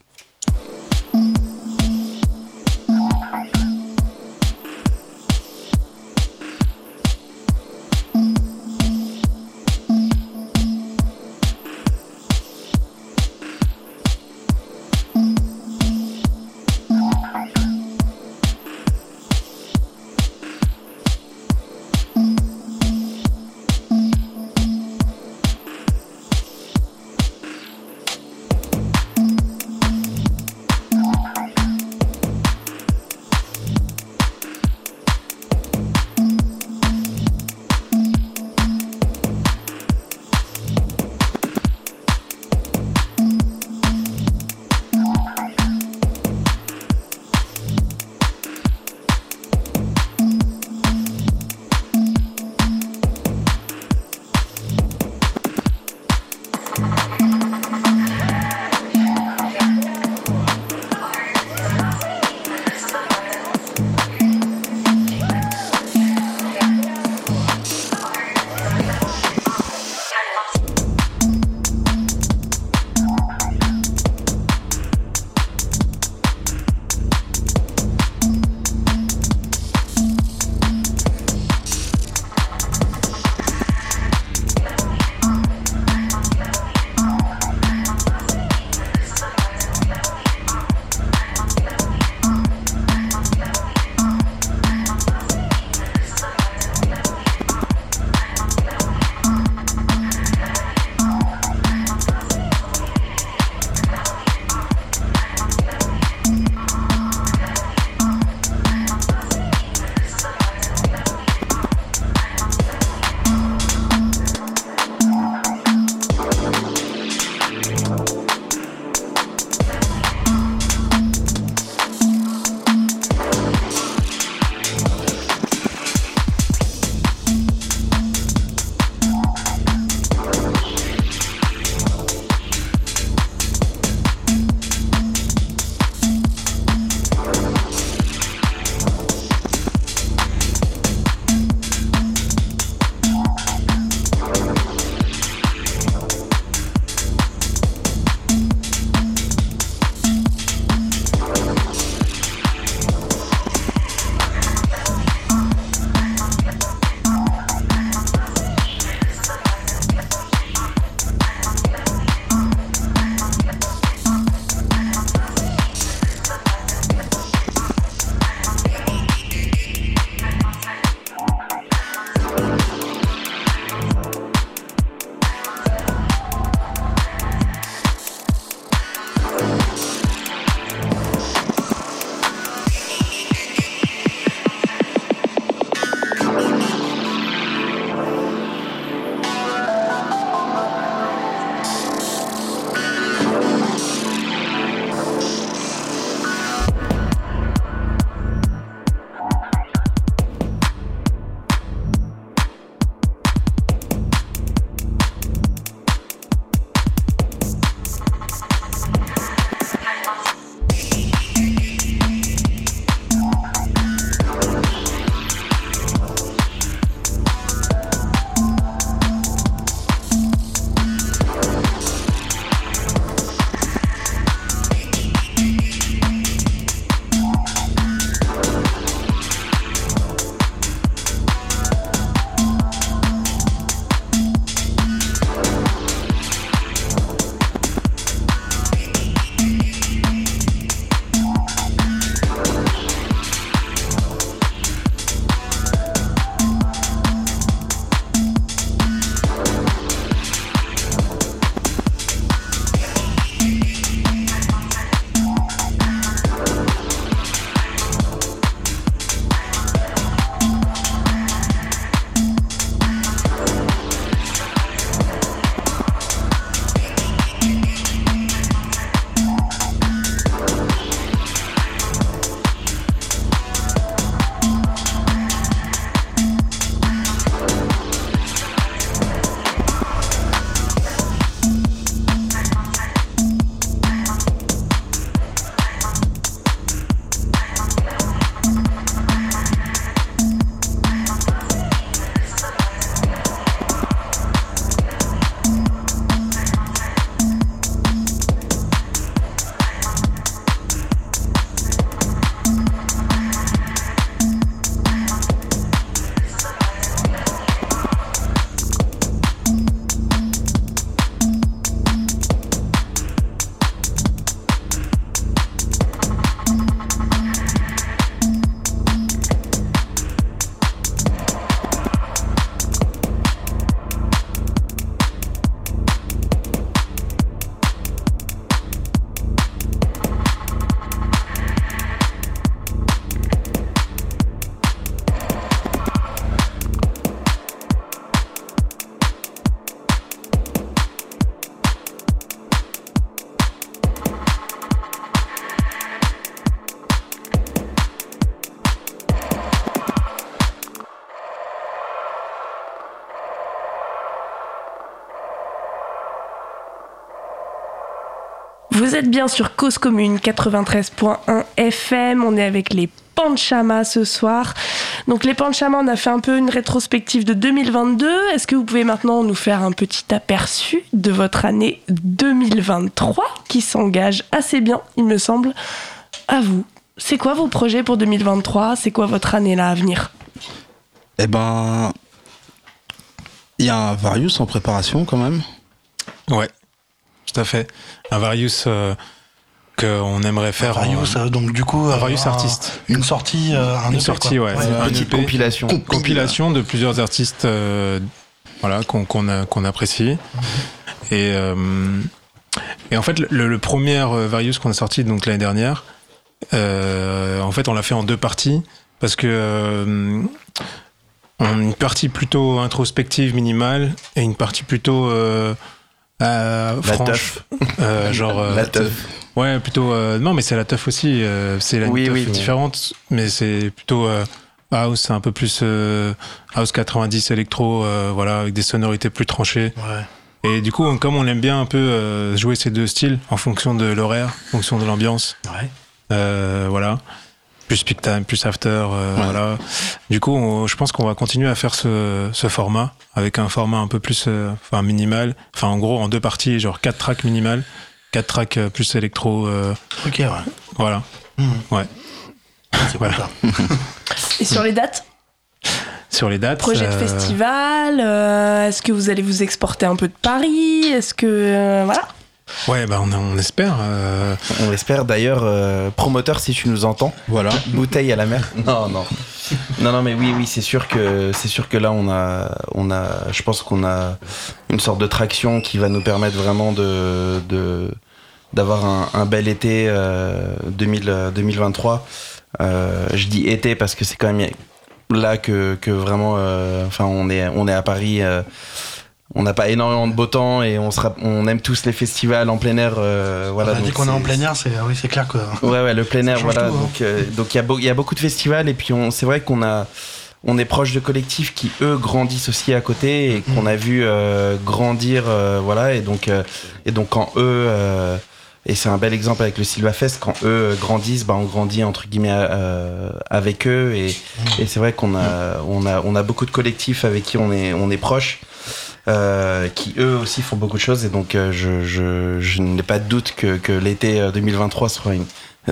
Vous êtes bien sur Cause Commune 93.1 FM. On est avec les Panchama ce soir. Donc les Panchama, on a fait un peu une rétrospective de 2022. Est-ce que vous pouvez maintenant nous faire un petit aperçu de votre année 2023 qui s'engage assez bien, il me semble. À vous? C'est quoi vos projets pour 2023 C'est quoi votre année là à venir? Eh ben, il y a un Varius en préparation quand même. Ouais, tout à fait. Un Varius euh, qu'on aimerait faire. Un Varius, en... euh, donc du coup. Un Varius artiste. Une sortie, euh, un Une EP, sortie, quoi. ouais. Une Un petite EP. compilation. compilation de plusieurs artistes euh, voilà, qu'on apprécie. Et, euh, et en fait, le, le premier euh, Varius qu'on a sorti donc l'année dernière, euh, en fait, on l'a fait en deux parties parce que euh, on- une partie plutôt introspective, minimale, et une partie plutôt euh, euh, La teuf. euh, genre euh, La teuf. Ouais, plutôt. euh, non, mais c'est la teuf aussi. c'est la Oui, teuf oui, différente, mais c'est plutôt house, un peu plus house 90 électro, voilà, avec des sonorités plus tranchées. Ouais. Et du coup, comme on aime bien un peu jouer ces deux styles en fonction de l'horaire, en fonction de l'ambiance, Ouais. euh, voilà. Plus peak time, plus after, euh, voilà. Du coup, on- je pense qu'on va continuer à faire ce, ce format avec un format un peu plus, euh, enfin minimal, enfin en gros en deux parties, genre quatre tracks minimal, quatre tracks euh, plus électro, euh, Ok, ouais. voilà. Mhm. Ouais. C'est Voilà. Et sur les dates? Sur les dates. Projet de festival euh, Est-ce que vous allez vous exporter un peu de Paris? Est-ce que. euh, voilà Ouais, bah on, on espère. euh, On espère d'ailleurs, euh, promoteur, si tu nous entends, Voilà. bouteille à la mer. Non, non. Non, non, mais oui, oui, c'est sûr que c'est sûr que là, on a, on a, je pense qu'on a une sorte de traction qui va nous permettre vraiment de, de d'avoir un, un bel été euh, 2000, euh, 2023. Euh, je dis été parce que c'est quand même là que, que vraiment, euh, enfin, on est, on est à Paris. On n'a pas énormément de beau temps et on, sera, on aime tous les festivals en plein air. euh, voilà, on a dit qu'on est en plein air, c'est oui, c'est clair que. Ouais, ouais, le plein air, voilà. tout, hein. Donc, euh, donc il y a beau- y a beaucoup de festivals et puis on, c'est vrai qu'on a, on est proche de collectifs qui eux grandissent aussi à côté et qu'on a vu euh, grandir, euh, voilà. Et donc, euh, et donc quand eux, euh, et c'est un bel exemple avec le Silvafest, quand eux grandissent, bah on grandit entre guillemets euh, avec eux et, et c'est vrai qu'on a, on a, on a beaucoup de collectifs avec qui on est, on est proche. Euh, qui eux aussi font beaucoup de choses et donc euh, je, je, je n'ai pas de doute que, que l'été euh, 2023 sera une,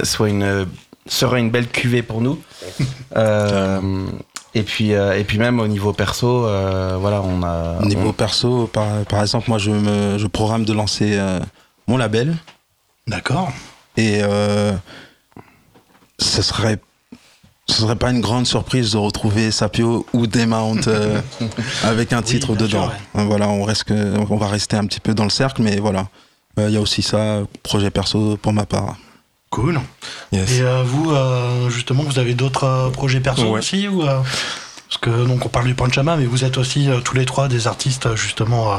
soit une, euh, sera une belle cuvée pour nous. Euh, et puis euh, et puis même au niveau perso, euh, voilà, on a Niveau perso, par, par exemple, moi je, me, je programme de lancer euh, mon label D'accord. et euh, ce serait ce serait pas une grande surprise de retrouver Sapio ou Demount euh, avec un titre dedans. sûr, Voilà, on reste que, on va rester un petit peu dans le cercle, mais voilà. Euh, Il y a aussi ça, projet perso pour ma part. Cool. yes. Et euh, vous, justement, vous avez d'autres projets perso Ouais. aussi ou, Parce que donc on parle du Panchama, mais vous êtes aussi euh, tous les trois des artistes justement euh,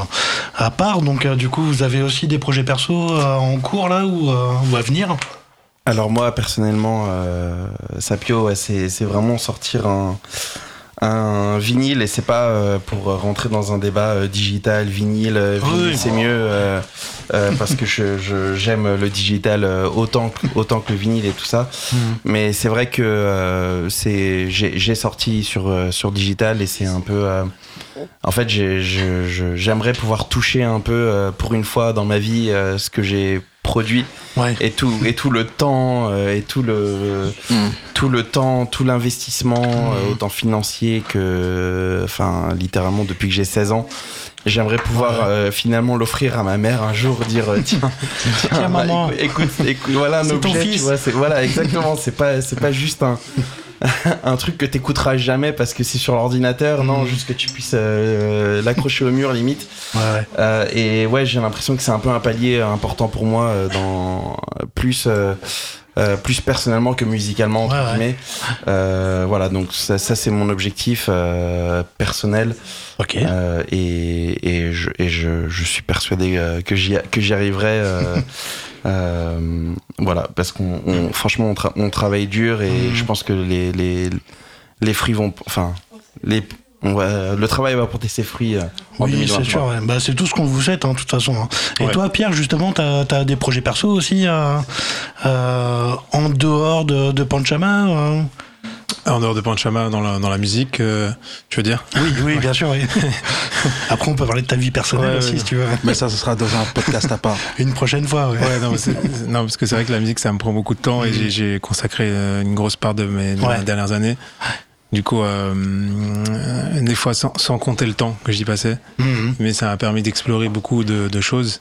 à part. Donc euh, du coup, vous avez aussi des projets perso en cours là ou, ou à venir? Alors moi personnellement, euh, Sapio, ouais, c'est c'est vraiment sortir un, un vinyle et c'est pas euh, pour rentrer dans un débat euh, digital, vinyle, euh, vinyle Oui. c'est mieux euh, euh, parce que je je- j'aime le digital euh, autant que, autant que le vinyle et tout ça. Mais c'est vrai que euh, c'est j'ai j'ai sorti sur sur digital et c'est un peu euh, en fait j'ai- je- je- j'aimerais pouvoir toucher un peu euh, pour une fois dans ma vie euh, ce que j'ai produit Ouais. et tout et tout le temps euh, et tout le tout le temps tout l'investissement euh, autant financier que enfin littéralement depuis que j'ai 16 ans j'aimerais pouvoir Ouais. euh, finalement l'offrir à ma mère un jour dire tiens Tiens, bah, maman. écoute, écoute, écoute, voilà un C'est ton objet tu fils. vois voilà exactement c'est pas c'est pas juste un un truc que t'écouteras jamais parce que c'est sur l'ordinateur non Mhm. juste que tu puisses euh, l'accrocher au mur limite Ouais, ouais. euh, et ouais, j'ai l'impression que c'est un peu un palier important pour moi euh, dans plus euh, euh, plus personnellement que musicalement entre Ouais, ouais. guillemets. Euh, voilà, donc ça, ça c'est mon objectif euh, personnel Ok. euh, et, et, je, et je, je suis persuadé euh, que j'y que j'y arriverai. euh, voilà, parce qu'on on- franchement on, tra- on travaille dur et Mhm. je pense que les les les fruits vont enfin les on va, le travail va porter ses fruits euh, en Oui, 2023. c'est sûr. ouais. Bah, c'est tout ce qu'on vous souhaite, hein, de toute façon. hein. Et Ouais. toi, Pierre, justement, t'as as des projets perso aussi euh, euh, en dehors de, de Panchama En dehors de Panchama, dans la, dans la musique, euh, tu veux dire? Oui, oui, bien sûr. oui. Après, on peut parler de ta vie personnelle Ouais, aussi, ouais. si tu veux. Mais ça, ce sera dans un podcast à part. Une prochaine fois. Ouais. Ouais, non, parce que c'est vrai que la musique, ça me prend beaucoup de temps et j'ai- j'ai consacré euh, une grosse part de mes, de dernières années. Du coup, euh, euh, des fois, sans, sans compter le temps que j'y passais, Mhm. mais ça m'a permis d'explorer beaucoup de, de choses.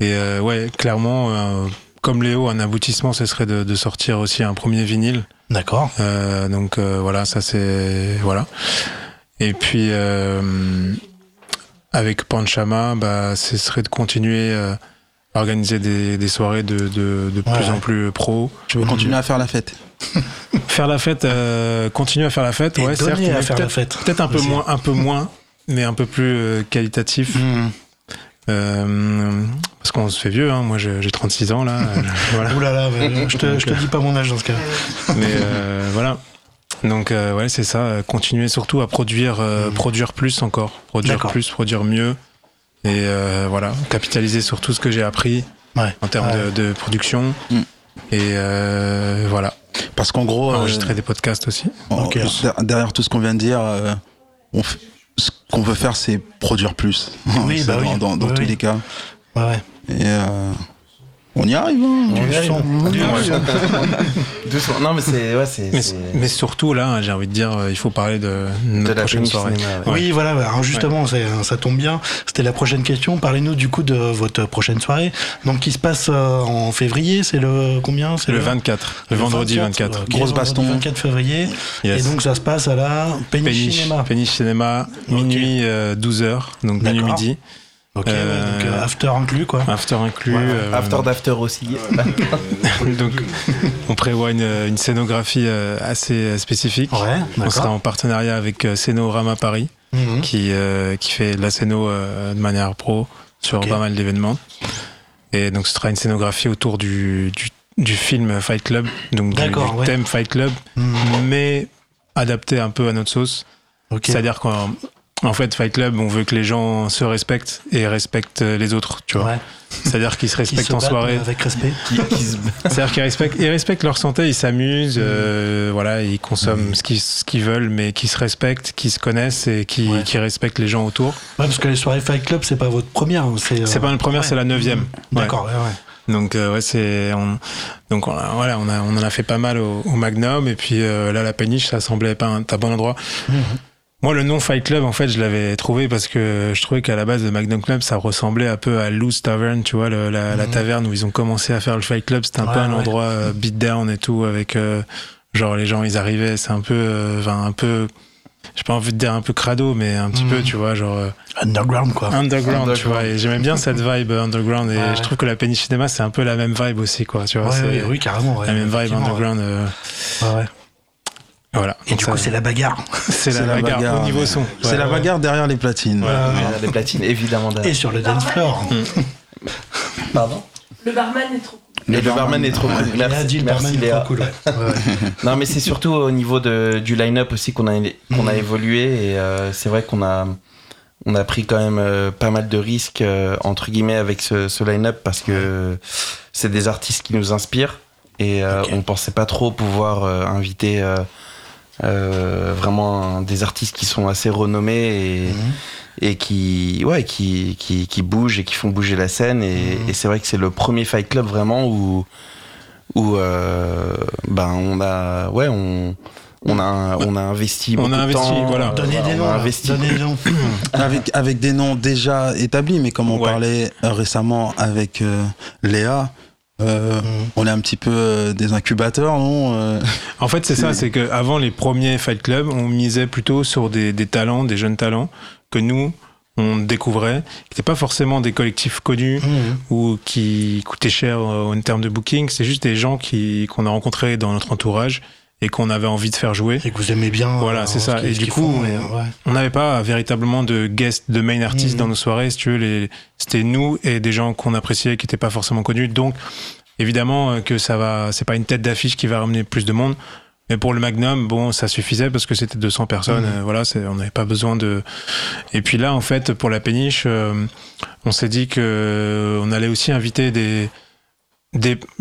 Et euh, ouais, clairement, euh, comme Léo, un aboutissement, ce serait de, de sortir aussi un premier vinyle. D'accord. Euh, donc euh, voilà, ça c'est voilà. Et puis euh, avec Panchama, bah, ce serait de continuer à organiser des, des soirées de, de, plus en plus pro. Tu veux continuer à faire la fête? Faire la fête, continuer à faire la fête, Et ouais, certes, à faire la peut-être fête. peut-être un peu moins, un peu moins, mais un peu plus qualitatif. Mhm. Euh, parce qu'on se fait vieux, hein. moi j'ai j'ai 36 ans là. euh, voilà. Ouh là là, je te, je te dis pas mon âge dans ce cas. Mais euh, voilà. Donc euh, ouais, c'est ça. Continuer surtout à produire, euh, produire plus encore, produire plus, produire mieux, et euh, voilà, capitaliser sur tout ce que j'ai appris Ouais. en termes Ouais. de, de production. Mm. Et euh, voilà, Parce qu'en gros, euh, enregistrer des podcasts aussi. derrière tout ce qu'on vient de dire, euh, on f- ce qu'on veut faire, c'est produire plus. Oui, bah dans, oui. dans- dans Oui, tous les cas. Ouais, ouais. Et euh, on y arrive. hein. Du son. Du son. Doucement. Non, mais c'est. Ouais, c'est. Mais, c'est- mais surtout là, j'ai envie de dire, euh, il faut parler de de notre la prochaine soirée. cinéma. ouais. Ouais. Oui, voilà. Alors justement, ça tombe bien. C'était la prochaine question. Parlez-nous du coup de votre prochaine soirée. Donc, qui se passe euh, en février. C'est le combien C'est Le 24, le vendredi 24. Ok, Grosse vendredi baston. 24 février. Yes. Et donc, ça se passe à la Péniche Péniche, Cinéma. Péniche Cinéma, minuit 12h, donc minuit D'accord. midi, Ok, ouais, Euh, donc euh, after inclus, quoi. after inclus. Ouais, euh, After d'after aussi. Donc, on prévoit une, une scénographie euh, assez spécifique. Ouais, On sera en partenariat avec euh, Scénorama Paris, Mhm. qui, euh, qui fait de la scéno euh, de manière pro sur pas mal d'événements. Et donc, ce sera une scénographie autour du, du, du film Fight Club, donc du, D'accord, du ouais. thème Fight Club, Mhm. mais adapté un peu à notre sauce. C'est-à-dire qu'en en fait, Fight Club, on veut que les gens se respectent et respectent les autres, tu vois. Ouais. C'est-à-dire qu'ils se Qui respectent se en soirée. Avec respect. C'est-à-dire qu'ils respectent, ils respectent leur santé, ils s'amusent, euh, voilà, ils consomment ce qu'ils ce qu'ils veulent, mais qui se respectent, qui se connaissent et qui, Ouais. qui respectent les gens autour. Ouais, parce que les soirées Fight Club, c'est pas votre première. hein, C'est euh, pas une première, ouais. c'est la neuvième. Ouais. D'accord, ouais, ouais. Donc euh, ouais, c'est on, donc on a- voilà, on a on en a fait pas mal au, au Magnum et puis euh, là la péniche, ça semblait pas un, un bon endroit. Mhm. Moi, le nom Fight Club, en fait, je l'avais trouvé parce que je trouvais qu'à la base, le Magnum Club, ça ressemblait un peu à Loose Tavern, tu vois, le- la, la Mhm. taverne où ils ont commencé à faire le Fight Club. C'était un Ouais, peu un ouais. endroit euh, beatdown et tout, avec euh, genre les gens, ils arrivaient, c'est un peu, euh, un peu, j'ai pas envie de dire un peu crado, mais un petit Mhm. peu, tu vois, genre euh, Underground, quoi. underground, tu vois. Et j'aimais bien cette vibe euh, underground et Ouais, je trouve que la Péniche Cinéma, c'est un peu la même vibe aussi, quoi, tu vois. Oui, carrément. ouais, la même vibe underground. ouais. Voilà. Et Donc du ça, coup, c'est la bagarre. c'est la, bagarre, au niveau son. C'est Ouais, la ouais. bagarre derrière les platines. Ouais. Ouais, les platines, évidemment. Et derrière. sur le dance floor. Pardon? Le barman est trop Et le barman est trop cool. Merci, dit le merci barman est Léa. trop cool. ouais. Ouais, ouais. Non, mais c'est surtout au niveau de, du line-up aussi qu'on a, qu'on a Mhm. évolué. Et euh, c'est vrai qu'on a, on a pris quand même euh, pas mal de risques, euh, entre guillemets, avec ce, ce line-up parce que c'est des artistes qui nous inspirent. Et euh, Ok. on pensait pas trop pouvoir euh, inviter euh, vraiment des artistes qui sont assez renommés et, Mhm. et qui, ouais, qui, qui, qui bougent et qui font bouger la scène. Et, Mhm. et c'est vrai que c'est le premier Fight Club vraiment où, où euh, ben on a, ouais, on, on a, on a investi On a beaucoup de investi, temps. voilà. Donnez des on noms. investi. Donnez des noms. Avec, avec des noms déjà établis, mais comme on Ouais. parlait récemment avec euh, Léa, euh, on est un petit peu euh, des incubateurs, non euh, En fait, c'est ça, c'est que avant les premiers Fight Club, on misait plutôt sur des, des talents, des jeunes talents que nous on découvrait, qui n'étaient pas forcément des collectifs connus Mhm. ou qui coûtaient cher euh, en termes de booking. C'est juste des gens qui qu'on a rencontrés dans notre entourage et qu'on avait envie de faire jouer. Et que vous aimez bien. Voilà, euh, c'est ce ça. Et ce du coup, font, ouais. On n'avait pas véritablement de guest, de main artist Mhm. dans nos soirées, si tu veux. Les, c'était nous et des gens qu'on appréciait, qui n'étaient pas forcément connus. Donc, évidemment euh, que ça va, c'est pas une tête d'affiche qui va ramener plus de monde. Mais pour le Magnum, bon, ça suffisait parce que c'était 200 personnes. Euh, voilà, on n'avait pas besoin de. Et puis là, en fait, pour la péniche, euh, on s'est dit que euh, on allait aussi inviter des.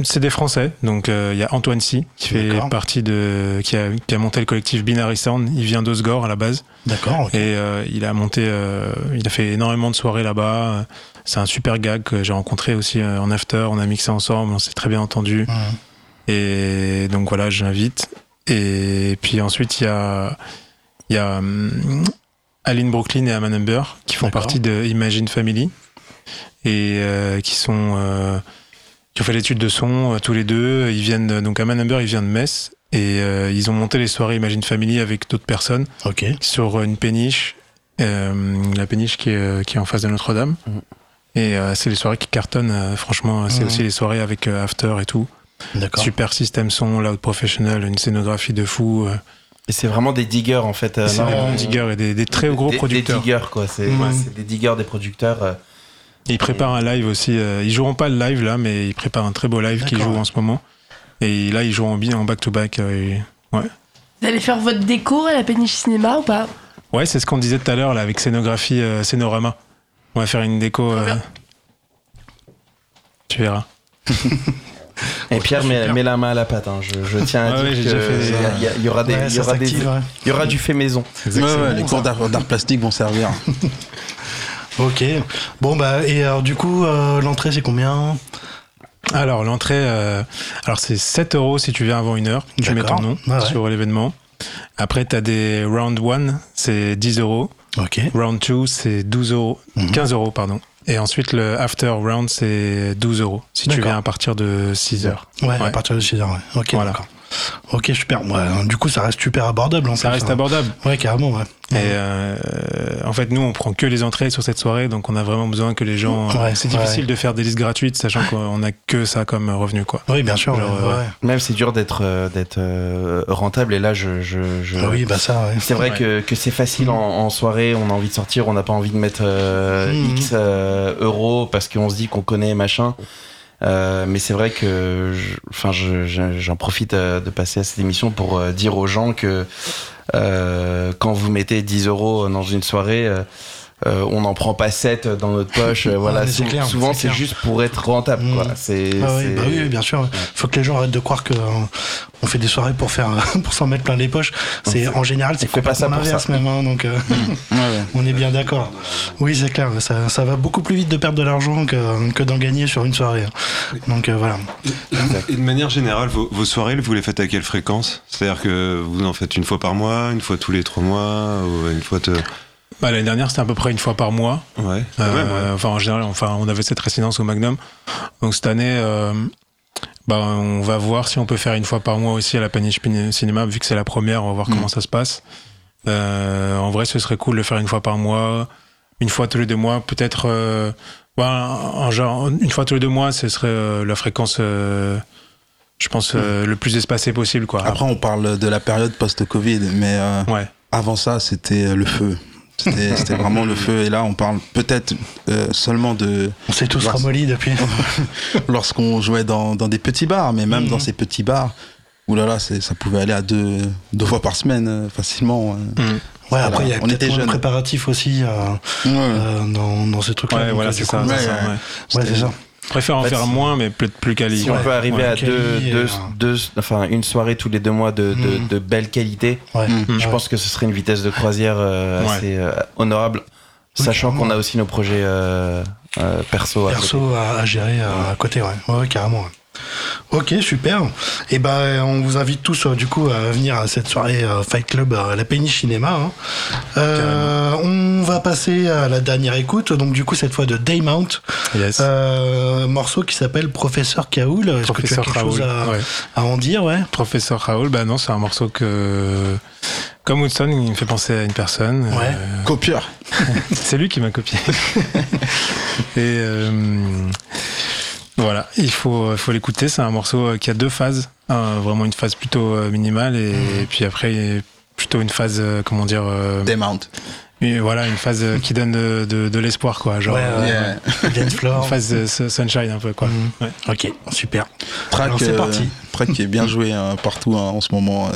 C'est des Français. Donc euh, il y a Antoine Si qui fait partie de. Qui a, qui a monté le collectif Binary Sound. Il vient d'Osgore à la base. D'accord. Et euh, il a monté, euh, il a fait énormément de soirées là-bas. C'est un super gag que j'ai rencontré aussi en after. On a mixé ensemble, on s'est très bien entendu. Mhm. Et donc voilà, j'invite. Et puis ensuite, il y a, il y a hum, Aline Brooklyn et Amanda Number qui font partie de Imagine Family et qui sont qui ont fait l'étude de son euh, tous les deux. Ils viennent de- donc Amanda Number, il vient de Metz et euh, ils ont monté les soirées Imagine Family avec d'autres personnes Ok. sur une péniche, euh, la péniche qui est, euh, qui est en face de Notre-Dame. Mhm. Et euh, c'est les soirées qui cartonnent, euh, franchement. C'est Mhm. aussi les soirées avec euh, After et tout. D'accord. Super système son, loud professionnel, une scénographie de fou. euh. Et c'est vraiment des diggers en fait. euh, c'est des bons euh, diggers et des, des très gros producteurs. Des diggers quoi. C'est Ouais. c'est des diggers, des producteurs. Et ils préparent un live aussi. euh, ils joueront pas le live là, mais ils préparent un très beau live qu'ils jouent en ce moment. Et là, ils jouent en bien en back-to-back. euh, et- Vous allez faire votre déco à la péniche cinéma ou pas? Ouais, c'est ce qu'on disait tout à l'heure là avec scénographie euh, Scénorama. On va faire une déco. euh. Tu verras. Et Pierre met, la main à la pâte. hein. Je, je tiens à Ah dire ouais, j'ai que déjà fait des- il y aura des, Ouais, il y aura des, ouais. il y aura du fait maison. Ouais, ouais, les cours d'art plastique vont servir. Ok. Bon bah et alors du coup euh, l'entrée c'est combien? Alors, l'entrée, euh, alors c'est 7 euros si tu viens avant une heure. Tu mets ton nom Ouais, ouais. sur l'événement. Après, tu as des round 1, c'est 10 euros. Ok. Round 2, c'est 12 euros. Mhm. 15 euros, pardon. Et ensuite, le after round, c'est 12 euros. Si tu viens à partir de 6 heures. Ouais, à Ouais. partir de 6 heures, ouais. Ok, Voilà. d'accord. Ok, super. Ouais, du coup, ça reste super abordable. En Ça reste hein. abordable. Ouais, carrément, ouais. Et euh, en fait, nous, on prend que les entrées sur cette soirée, donc on a vraiment besoin que les gens. Ouais, c'est ouais. difficile de faire des listes gratuites, sachant qu'on a que ça comme revenu, quoi. Oui, bien sûr. Genre, ouais, euh, ouais. Même c'est dur d'être euh, d'être rentable. Et là, je, je, je- Ah oui, bah ça, ouais. C'est vrai Ouais. que, que c'est facile en, en soirée, on a envie de sortir, on n'a pas envie de mettre euh, Mhm. X euh, euros parce qu'on se dit qu'on connaît machin. Euh, mais c'est vrai que, enfin, je- je- j'en profite euh, de passer à cette émission pour euh, dire aux gens que quand vous mettez 10 euros dans une soirée, euh, on n'en prend pas 7 dans notre poche. euh, voilà, Sou- clair, souvent c'est juste pour être rentable. Quoi. C'est, Ah oui, bah oui, bien sûr. Faut que les gens arrêtent de croire que euh, on fait des soirées pour faire pour s'en mettre plein les poches. C'est en général c'est complètement pour l'inverse ça. même. hein, donc euh, Ouais, ouais. on est bien d'accord. Oui, c'est clair. Ça, ça va beaucoup plus vite de perdre de l'argent que, que d'en gagner sur une soirée. hein. Donc euh, voilà. Et de manière générale, vos, vos soirées, vous les faites à quelle fréquence? C'est-à-dire que vous en faites une fois par mois, une fois tous les trois mois, ou une fois. te- Bah, L'année dernière, c'était à peu près une fois par mois. Ouais. Euh, ouais. Enfin, en général, enfin, on avait cette résidence au Magnum. Donc cette année, euh, bah, on va voir si on peut faire une fois par mois aussi à la Paniche Cinéma, vu que c'est la première, on va voir Mhm. comment ça se passe. Euh, en vrai, ce serait cool de faire une fois par mois, une fois tous les deux mois, peut-être. Bah, en genre, une fois tous les deux mois, ce serait la fréquence, je pense, euh, le plus espacée possible, quoi. Après, on parle de la période post-Covid, mais euh, ouais. avant ça, c'était le feu. C'était vraiment le feu. Et là, on parle peut-être euh, seulement de On s'est tous ramollis depuis. lorsqu'on jouait dans, dans des petits bars, mais même Mhm. dans ces petits bars, où là là, c'est- ça pouvait aller à deux, deux fois par semaine euh, facilement. euh. Mm. Ouais, après il y a On peut-être était jeunes. préparatifs aussi euh, euh, dans, dans ces trucs-là. Ouais, voilà, c'est ça. Ouais, c'est ça. Je préfère en En fait, faire moins, mais plus, plus quali. Si on peut arriver Ouais. à deux, deux, euh, deux- enfin une soirée tous les deux mois de, de, Mhm. de belle qualité, Ouais. Mm. je Ouais. pense que ce serait une vitesse de croisière euh, Ouais. assez euh, honorable, Oui, sachant qu'on a aussi nos projets euh, euh, perso. à côté. perso à, à gérer euh, à côté, ouais. Ouais, ouais, carrément. Ok, super. Et ben, on vous invite tous euh, du coup à venir à cette soirée euh, Fight Club à la Péniche Cinéma. hein. Euh, on va passer à la dernière écoute, donc du coup cette fois de Daymount, Yes. euh, morceau qui s'appelle Professeur Kaoul. Est-ce que tu as chose à, ouais. à en dire, ouais? Professeur Raoul, bah non, c'est un morceau que. Comme Woodson, il me fait penser à une personne. Ouais. Euh, Copieur. c'est lui qui m'a copié. Et euh, voilà, il faut, faut l'écouter. C'est un morceau euh, qui a deux phases. Un- vraiment une phase plutôt euh, minimale et, Mhm. et puis après, plutôt une phase, euh, comment dire, euh, Demount. mais voilà, une phase euh, qui donne de, de, de l'espoir, quoi. Genre, Ouais, ouais, Yeah. ouais. Dance floor. une phase sunshine un peu, quoi. Mhm. Ouais. Ok, super. Track, Alors, c'est euh, parti. track qui est bien joué hein, partout hein, en ce moment. euh.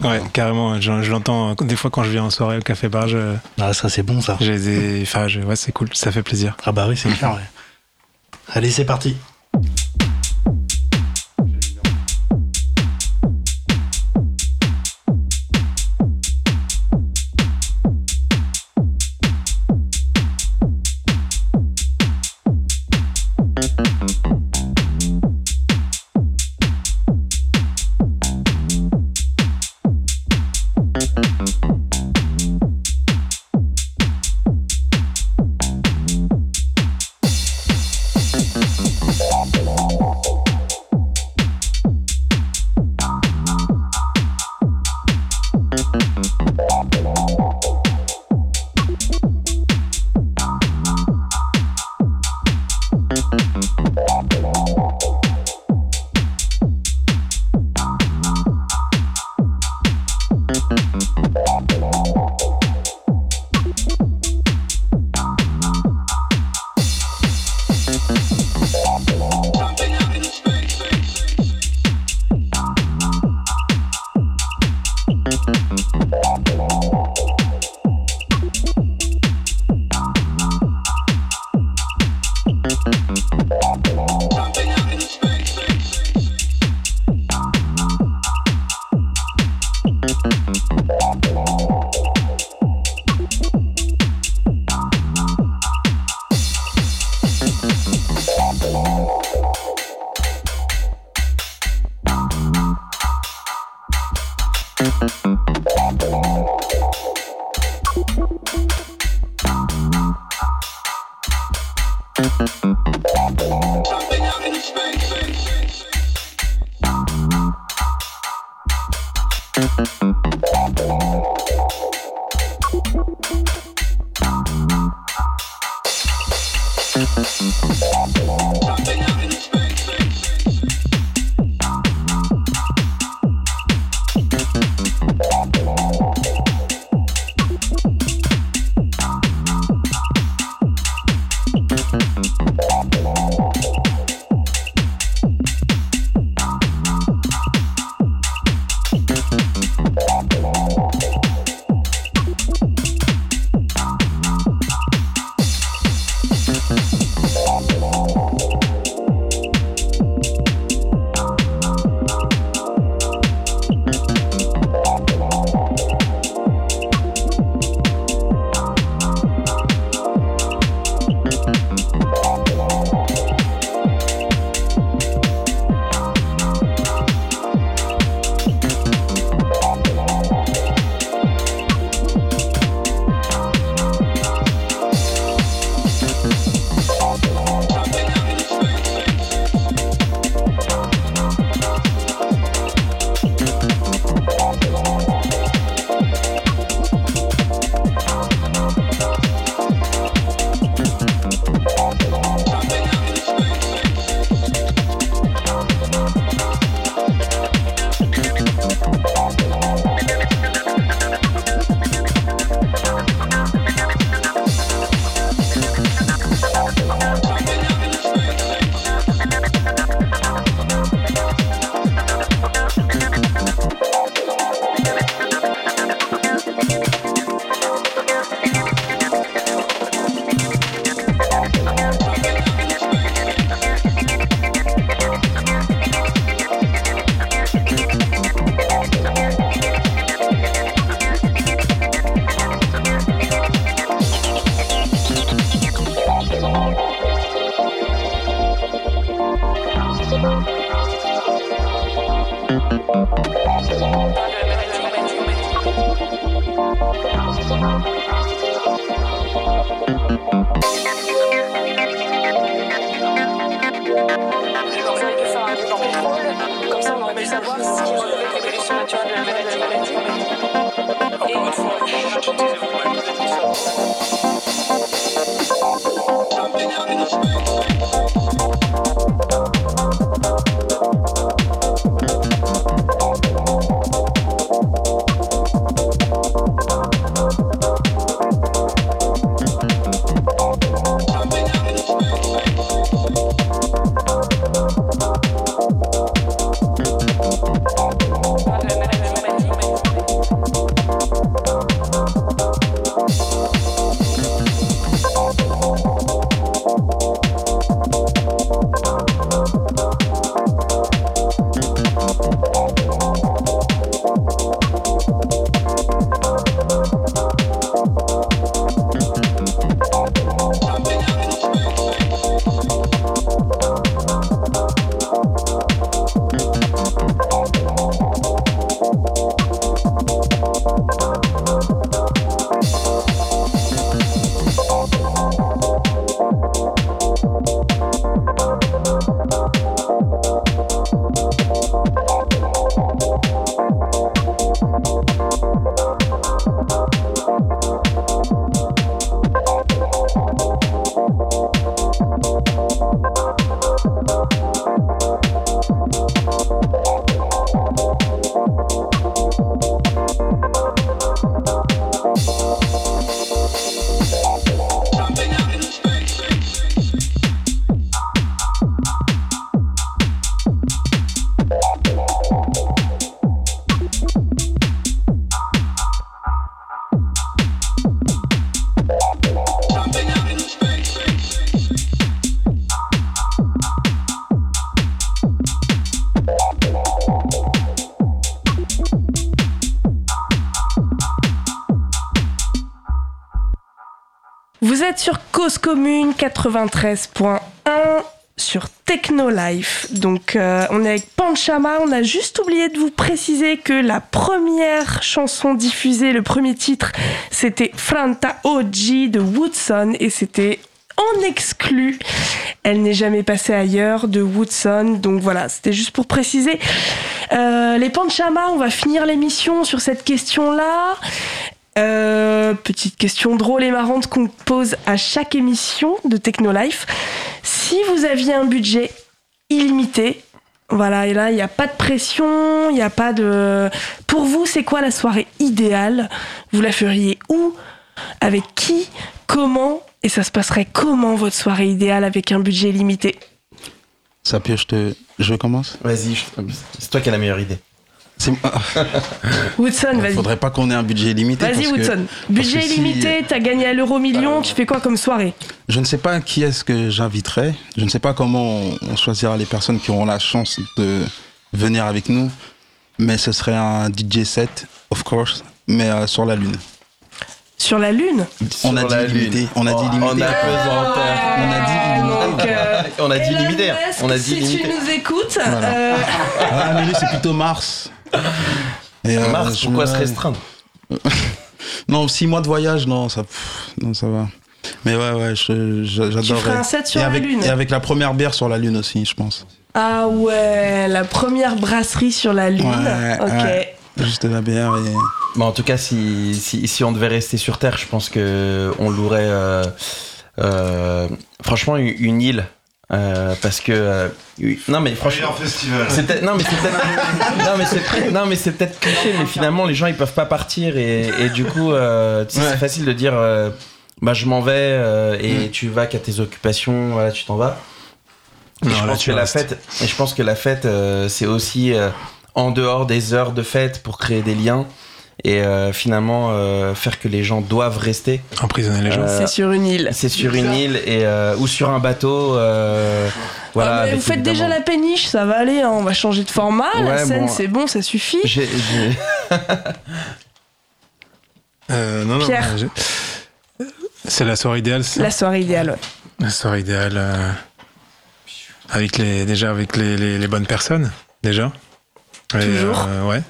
Ouais, carrément. Je, je l'entends euh, des fois quand je viens en soirée au Café Bar. Je, Ah, ça c'est bon ça. j'ai des, enfin, je- ouais, c'est cool. Ça fait plaisir. Ah bah oui, c'est clair. ouais. Allez, c'est parti. On sur Cause Commune 93.1 sur Techno Life. Donc euh, on est avec Panchama, on a juste oublié de vous préciser que la première chanson diffusée, le premier titre, c'était Franta Oggi de Woodson et c'était en exclu. Elle n'est jamais passée ailleurs de Woodson. Donc voilà, c'était juste pour préciser. Euh, les Panchama, on va finir l'émission sur cette question-là. Euh, petite question drôle et marrante qu'on pose à chaque émission de Technolife. Si vous aviez un budget illimité, voilà, et là, il n'y a pas de pression, il n'y a pas de... Pour vous, c'est quoi la soirée idéale? Vous la feriez où? Avec qui? Comment? Et ça se passerait comment votre soirée idéale avec un budget limité Ça je te. Je commence? Vas-y, je- c'est toi qui as la meilleure idée. C'est- Woodson, Il vas-y. faudrait pas qu'on ait un budget limité. Vas-y, que- Woodson. Budget que si- illimité, t'as gagné à l'euro million, tu fais quoi comme soirée? Je ne sais pas qui est-ce que j'inviterai. Je ne sais pas comment on, choisira les personnes qui auront la chance de venir avec nous. Mais ce serait un DJ set, of course, mais euh, sur la Lune. Sur la Lune? On a dit la limité. On a dit Oh, limité. On a pesanteur. On a dit limité. Euh, On a dit limité. Musk, On a dit si limité. tu nous écoutes, Voilà. euh, Ah, mais lui, c'est plutôt Mars. Et, euh, Mars, pourquoi me- se restreindre Non, six mois de voyage, non, ça, pff, non, ça va. Mais ouais, ouais, je- tu j'adorerais. ferais un set sur et, la avec, Lune. et avec la première bière sur la Lune aussi, je pense. Ah ouais, la première brasserie sur la Lune. Ouais, ok. ouais. Juste la bière et. Bon, en tout cas, si, si, si on devait rester sur Terre, je pense que on louerait euh, euh, franchement une, une île. Euh, parce que euh, non mais franchement festival. c'est peut-être non mais c'est peut-être non mais c'est non mais c'est peut-être cliché mais finalement les gens ils peuvent pas partir et, et du coup euh, tu sais, Ouais. c'est facile de dire euh, bah je m'en vais euh, et Mm. tu vas qu'à tes occupations voilà tu t'en vas et Non, je là, pense tu que la fête et je pense que la fête euh, c'est aussi euh, en dehors des heures de fête pour créer des liens et euh, finalement euh, faire que les gens doivent rester Emprisonner les gens. Euh, C'est sur une île. c'est sur une île et euh, ou sur un bateau euh, voilà Ah, vous faites déjà la péniche, ça va aller, hein, on va changer de format. la scène, bon. c'est bon, ça suffit. Euh, non, Pierre. je- C'est la soirée idéale, La soirée idéale, ouais. La soirée idéale. euh, avec les, déjà avec les, les, les bonnes personnes, déjà. Et, Toujours. euh, ouais.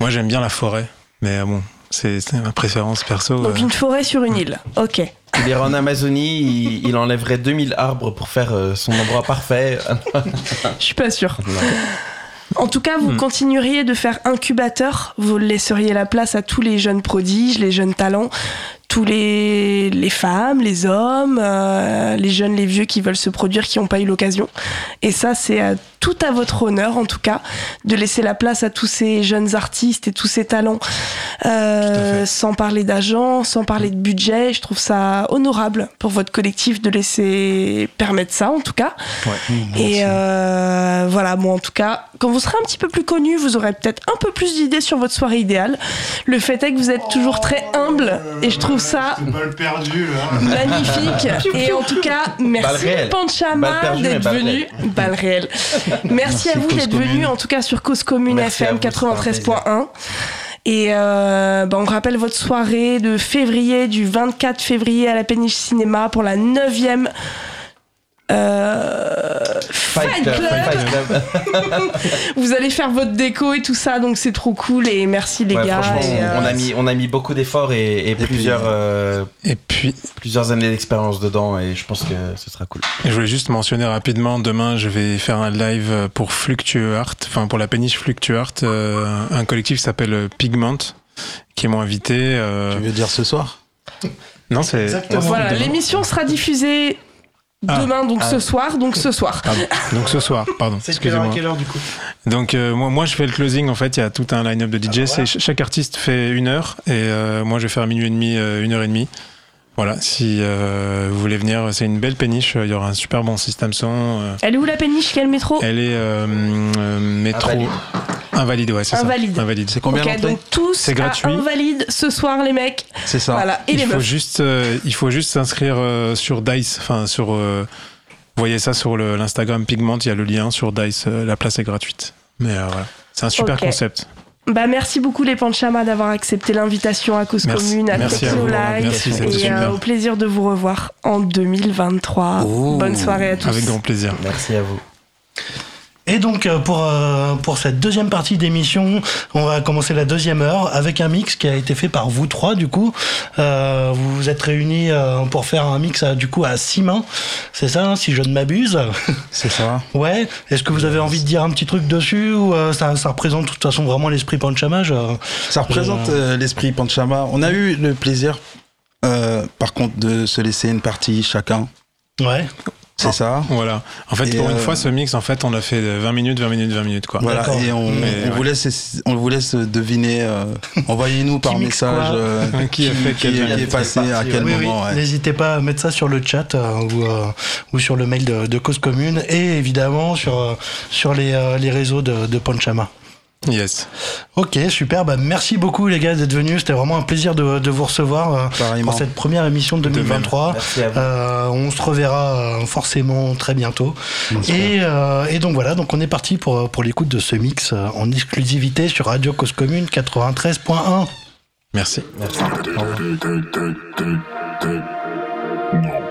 Moi, j'aime bien la forêt, mais euh, bon, c'est ma préférence perso. Donc euh. une forêt sur une île. Ok. Il irait en Amazonie, il, il enlèverait 2000 arbres pour faire euh, son endroit parfait. Je suis pas sûre. En tout cas, vous continueriez de faire incubateur, vous laisseriez la place à tous les jeunes prodiges, les jeunes talents, tous les, les femmes, les hommes, euh, les jeunes, les vieux qui veulent se produire, qui n'ont pas eu l'occasion. Et ça, c'est euh, tout à votre honneur, en tout cas, de laisser la place à tous ces jeunes artistes et tous ces talents, euh, sans parler d'agents, sans parler de budget. Je trouve ça honorable pour votre collectif de laisser permettre ça, en tout cas. Et euh, voilà, bon, en tout cas, quand vous serez un petit peu plus connu, vous aurez peut-être un peu plus d'idées sur votre soirée idéale. Le fait est que vous êtes toujours très humble et je trouve ça là. magnifique. Et en tout cas, merci. Panchama d'être venu. Balle réelle. Merci, Merci, à vous d'être venu, en tout cas sur Cause Commune Merci FM vous, c'était un 93.1. Et euh, bah, on rappelle votre soirée de février, du 24 février à la Péniche Cinéma pour la 9e euh, Fight Fight Club, Club. Fight Club. Vous allez faire votre déco et tout ça, donc c'est trop cool et merci les Ouais, gars. franchement, et, euh, on, a mis, on a mis beaucoup d'efforts et, plusieurs, euh, Et puis, plusieurs années d'expérience dedans et je pense que ce sera cool. je voulais juste mentionner rapidement, demain, je vais faire un live pour Fluctuart, enfin pour la péniche Fluctuart, euh, un collectif qui s'appelle Pigment, qui m'ont invité. euh, Tu veux dire ce soir? Non, c'est. Voilà, l'émission sera diffusée Ah. demain, donc ce soir, donc ce soir. Pardon. Donc ce soir, pardon. C'est quelle heure à Excusez-moi. quelle heure du coup Donc euh, moi, moi je fais le closing en fait, il y a tout un line-up de DJ, c'est ch- chaque artiste fait une heure et euh, moi je vais faire minuit et demi, euh, une heure et demie. Voilà, si euh, vous voulez venir, c'est une belle péniche, il y aura un super bon système son. euh, Elle est où la péniche? Quel métro? Elle est euh, euh, métro Invalide. ouais, c'est ça. Invalide. Invalide. C'est combien Ok, donc tous C'est à gratuit. Invalide ce soir, les mecs. C'est ça. Voilà, et Il les faut meufs. juste, euh, il faut juste s'inscrire euh, sur Dice, enfin sur. euh, vous voyez ça sur le- l'Instagram Pigment, il y a le lien sur Dice, euh, la place est gratuite. Mais euh, voilà, c'est un super Ok. concept. Bah, merci beaucoup les Panchamas d'avoir accepté l'invitation à Cause Merci. Commune, à Merci à vous. Technolive. Merci, c'était et super. euh, au plaisir de vous revoir en 2023. Oh. Bonne soirée à tous. Avec grand plaisir. Merci à vous. Et donc euh, pour, euh, pour cette deuxième partie d'émission, on va commencer la deuxième heure avec un mix qui a été fait par vous trois du coup. Euh, vous vous êtes réunis euh, pour faire un mix à, du coup à six mains, c'est ça hein, si je ne m'abuse? C'est ça. Ouais. Est-ce que vous avez envie de dire un petit truc dessus ou ça, ça représente de toute façon vraiment l'esprit Panchama je- Ça représente l'esprit Panchama. On a eu le plaisir, par contre, de se laisser une partie chacun. Ouais. C'est ça. Voilà. En fait, Et, pour une euh, fois, ce mix, en fait, on a fait 20 minutes, 20 minutes, 20 minutes, quoi. Voilà, et on, Mais, on ouais. vous laisse, on vous laisse deviner. euh, Envoyez-nous par message euh, Qui a fait qui, quel qui est passé à quel Oui, oui. moment. ouais. N'hésitez pas à mettre ça sur le chat euh, ou, euh, ou sur le mail de, de Cause Commune et évidemment sur, euh, sur les, euh, les réseaux de, de Panchama. Yes. Ok, super. Bah, merci beaucoup les gars d'être venus. C'était vraiment un plaisir de, de vous recevoir euh, pour cette première émission de 2023. Merci à vous. Euh, on se reverra euh, forcément très bientôt. Et, euh, et donc voilà, donc on est parti pour, pour l'écoute de ce mix euh, en exclusivité sur Radio Cause Commune 93.1. Merci. Merci. Thank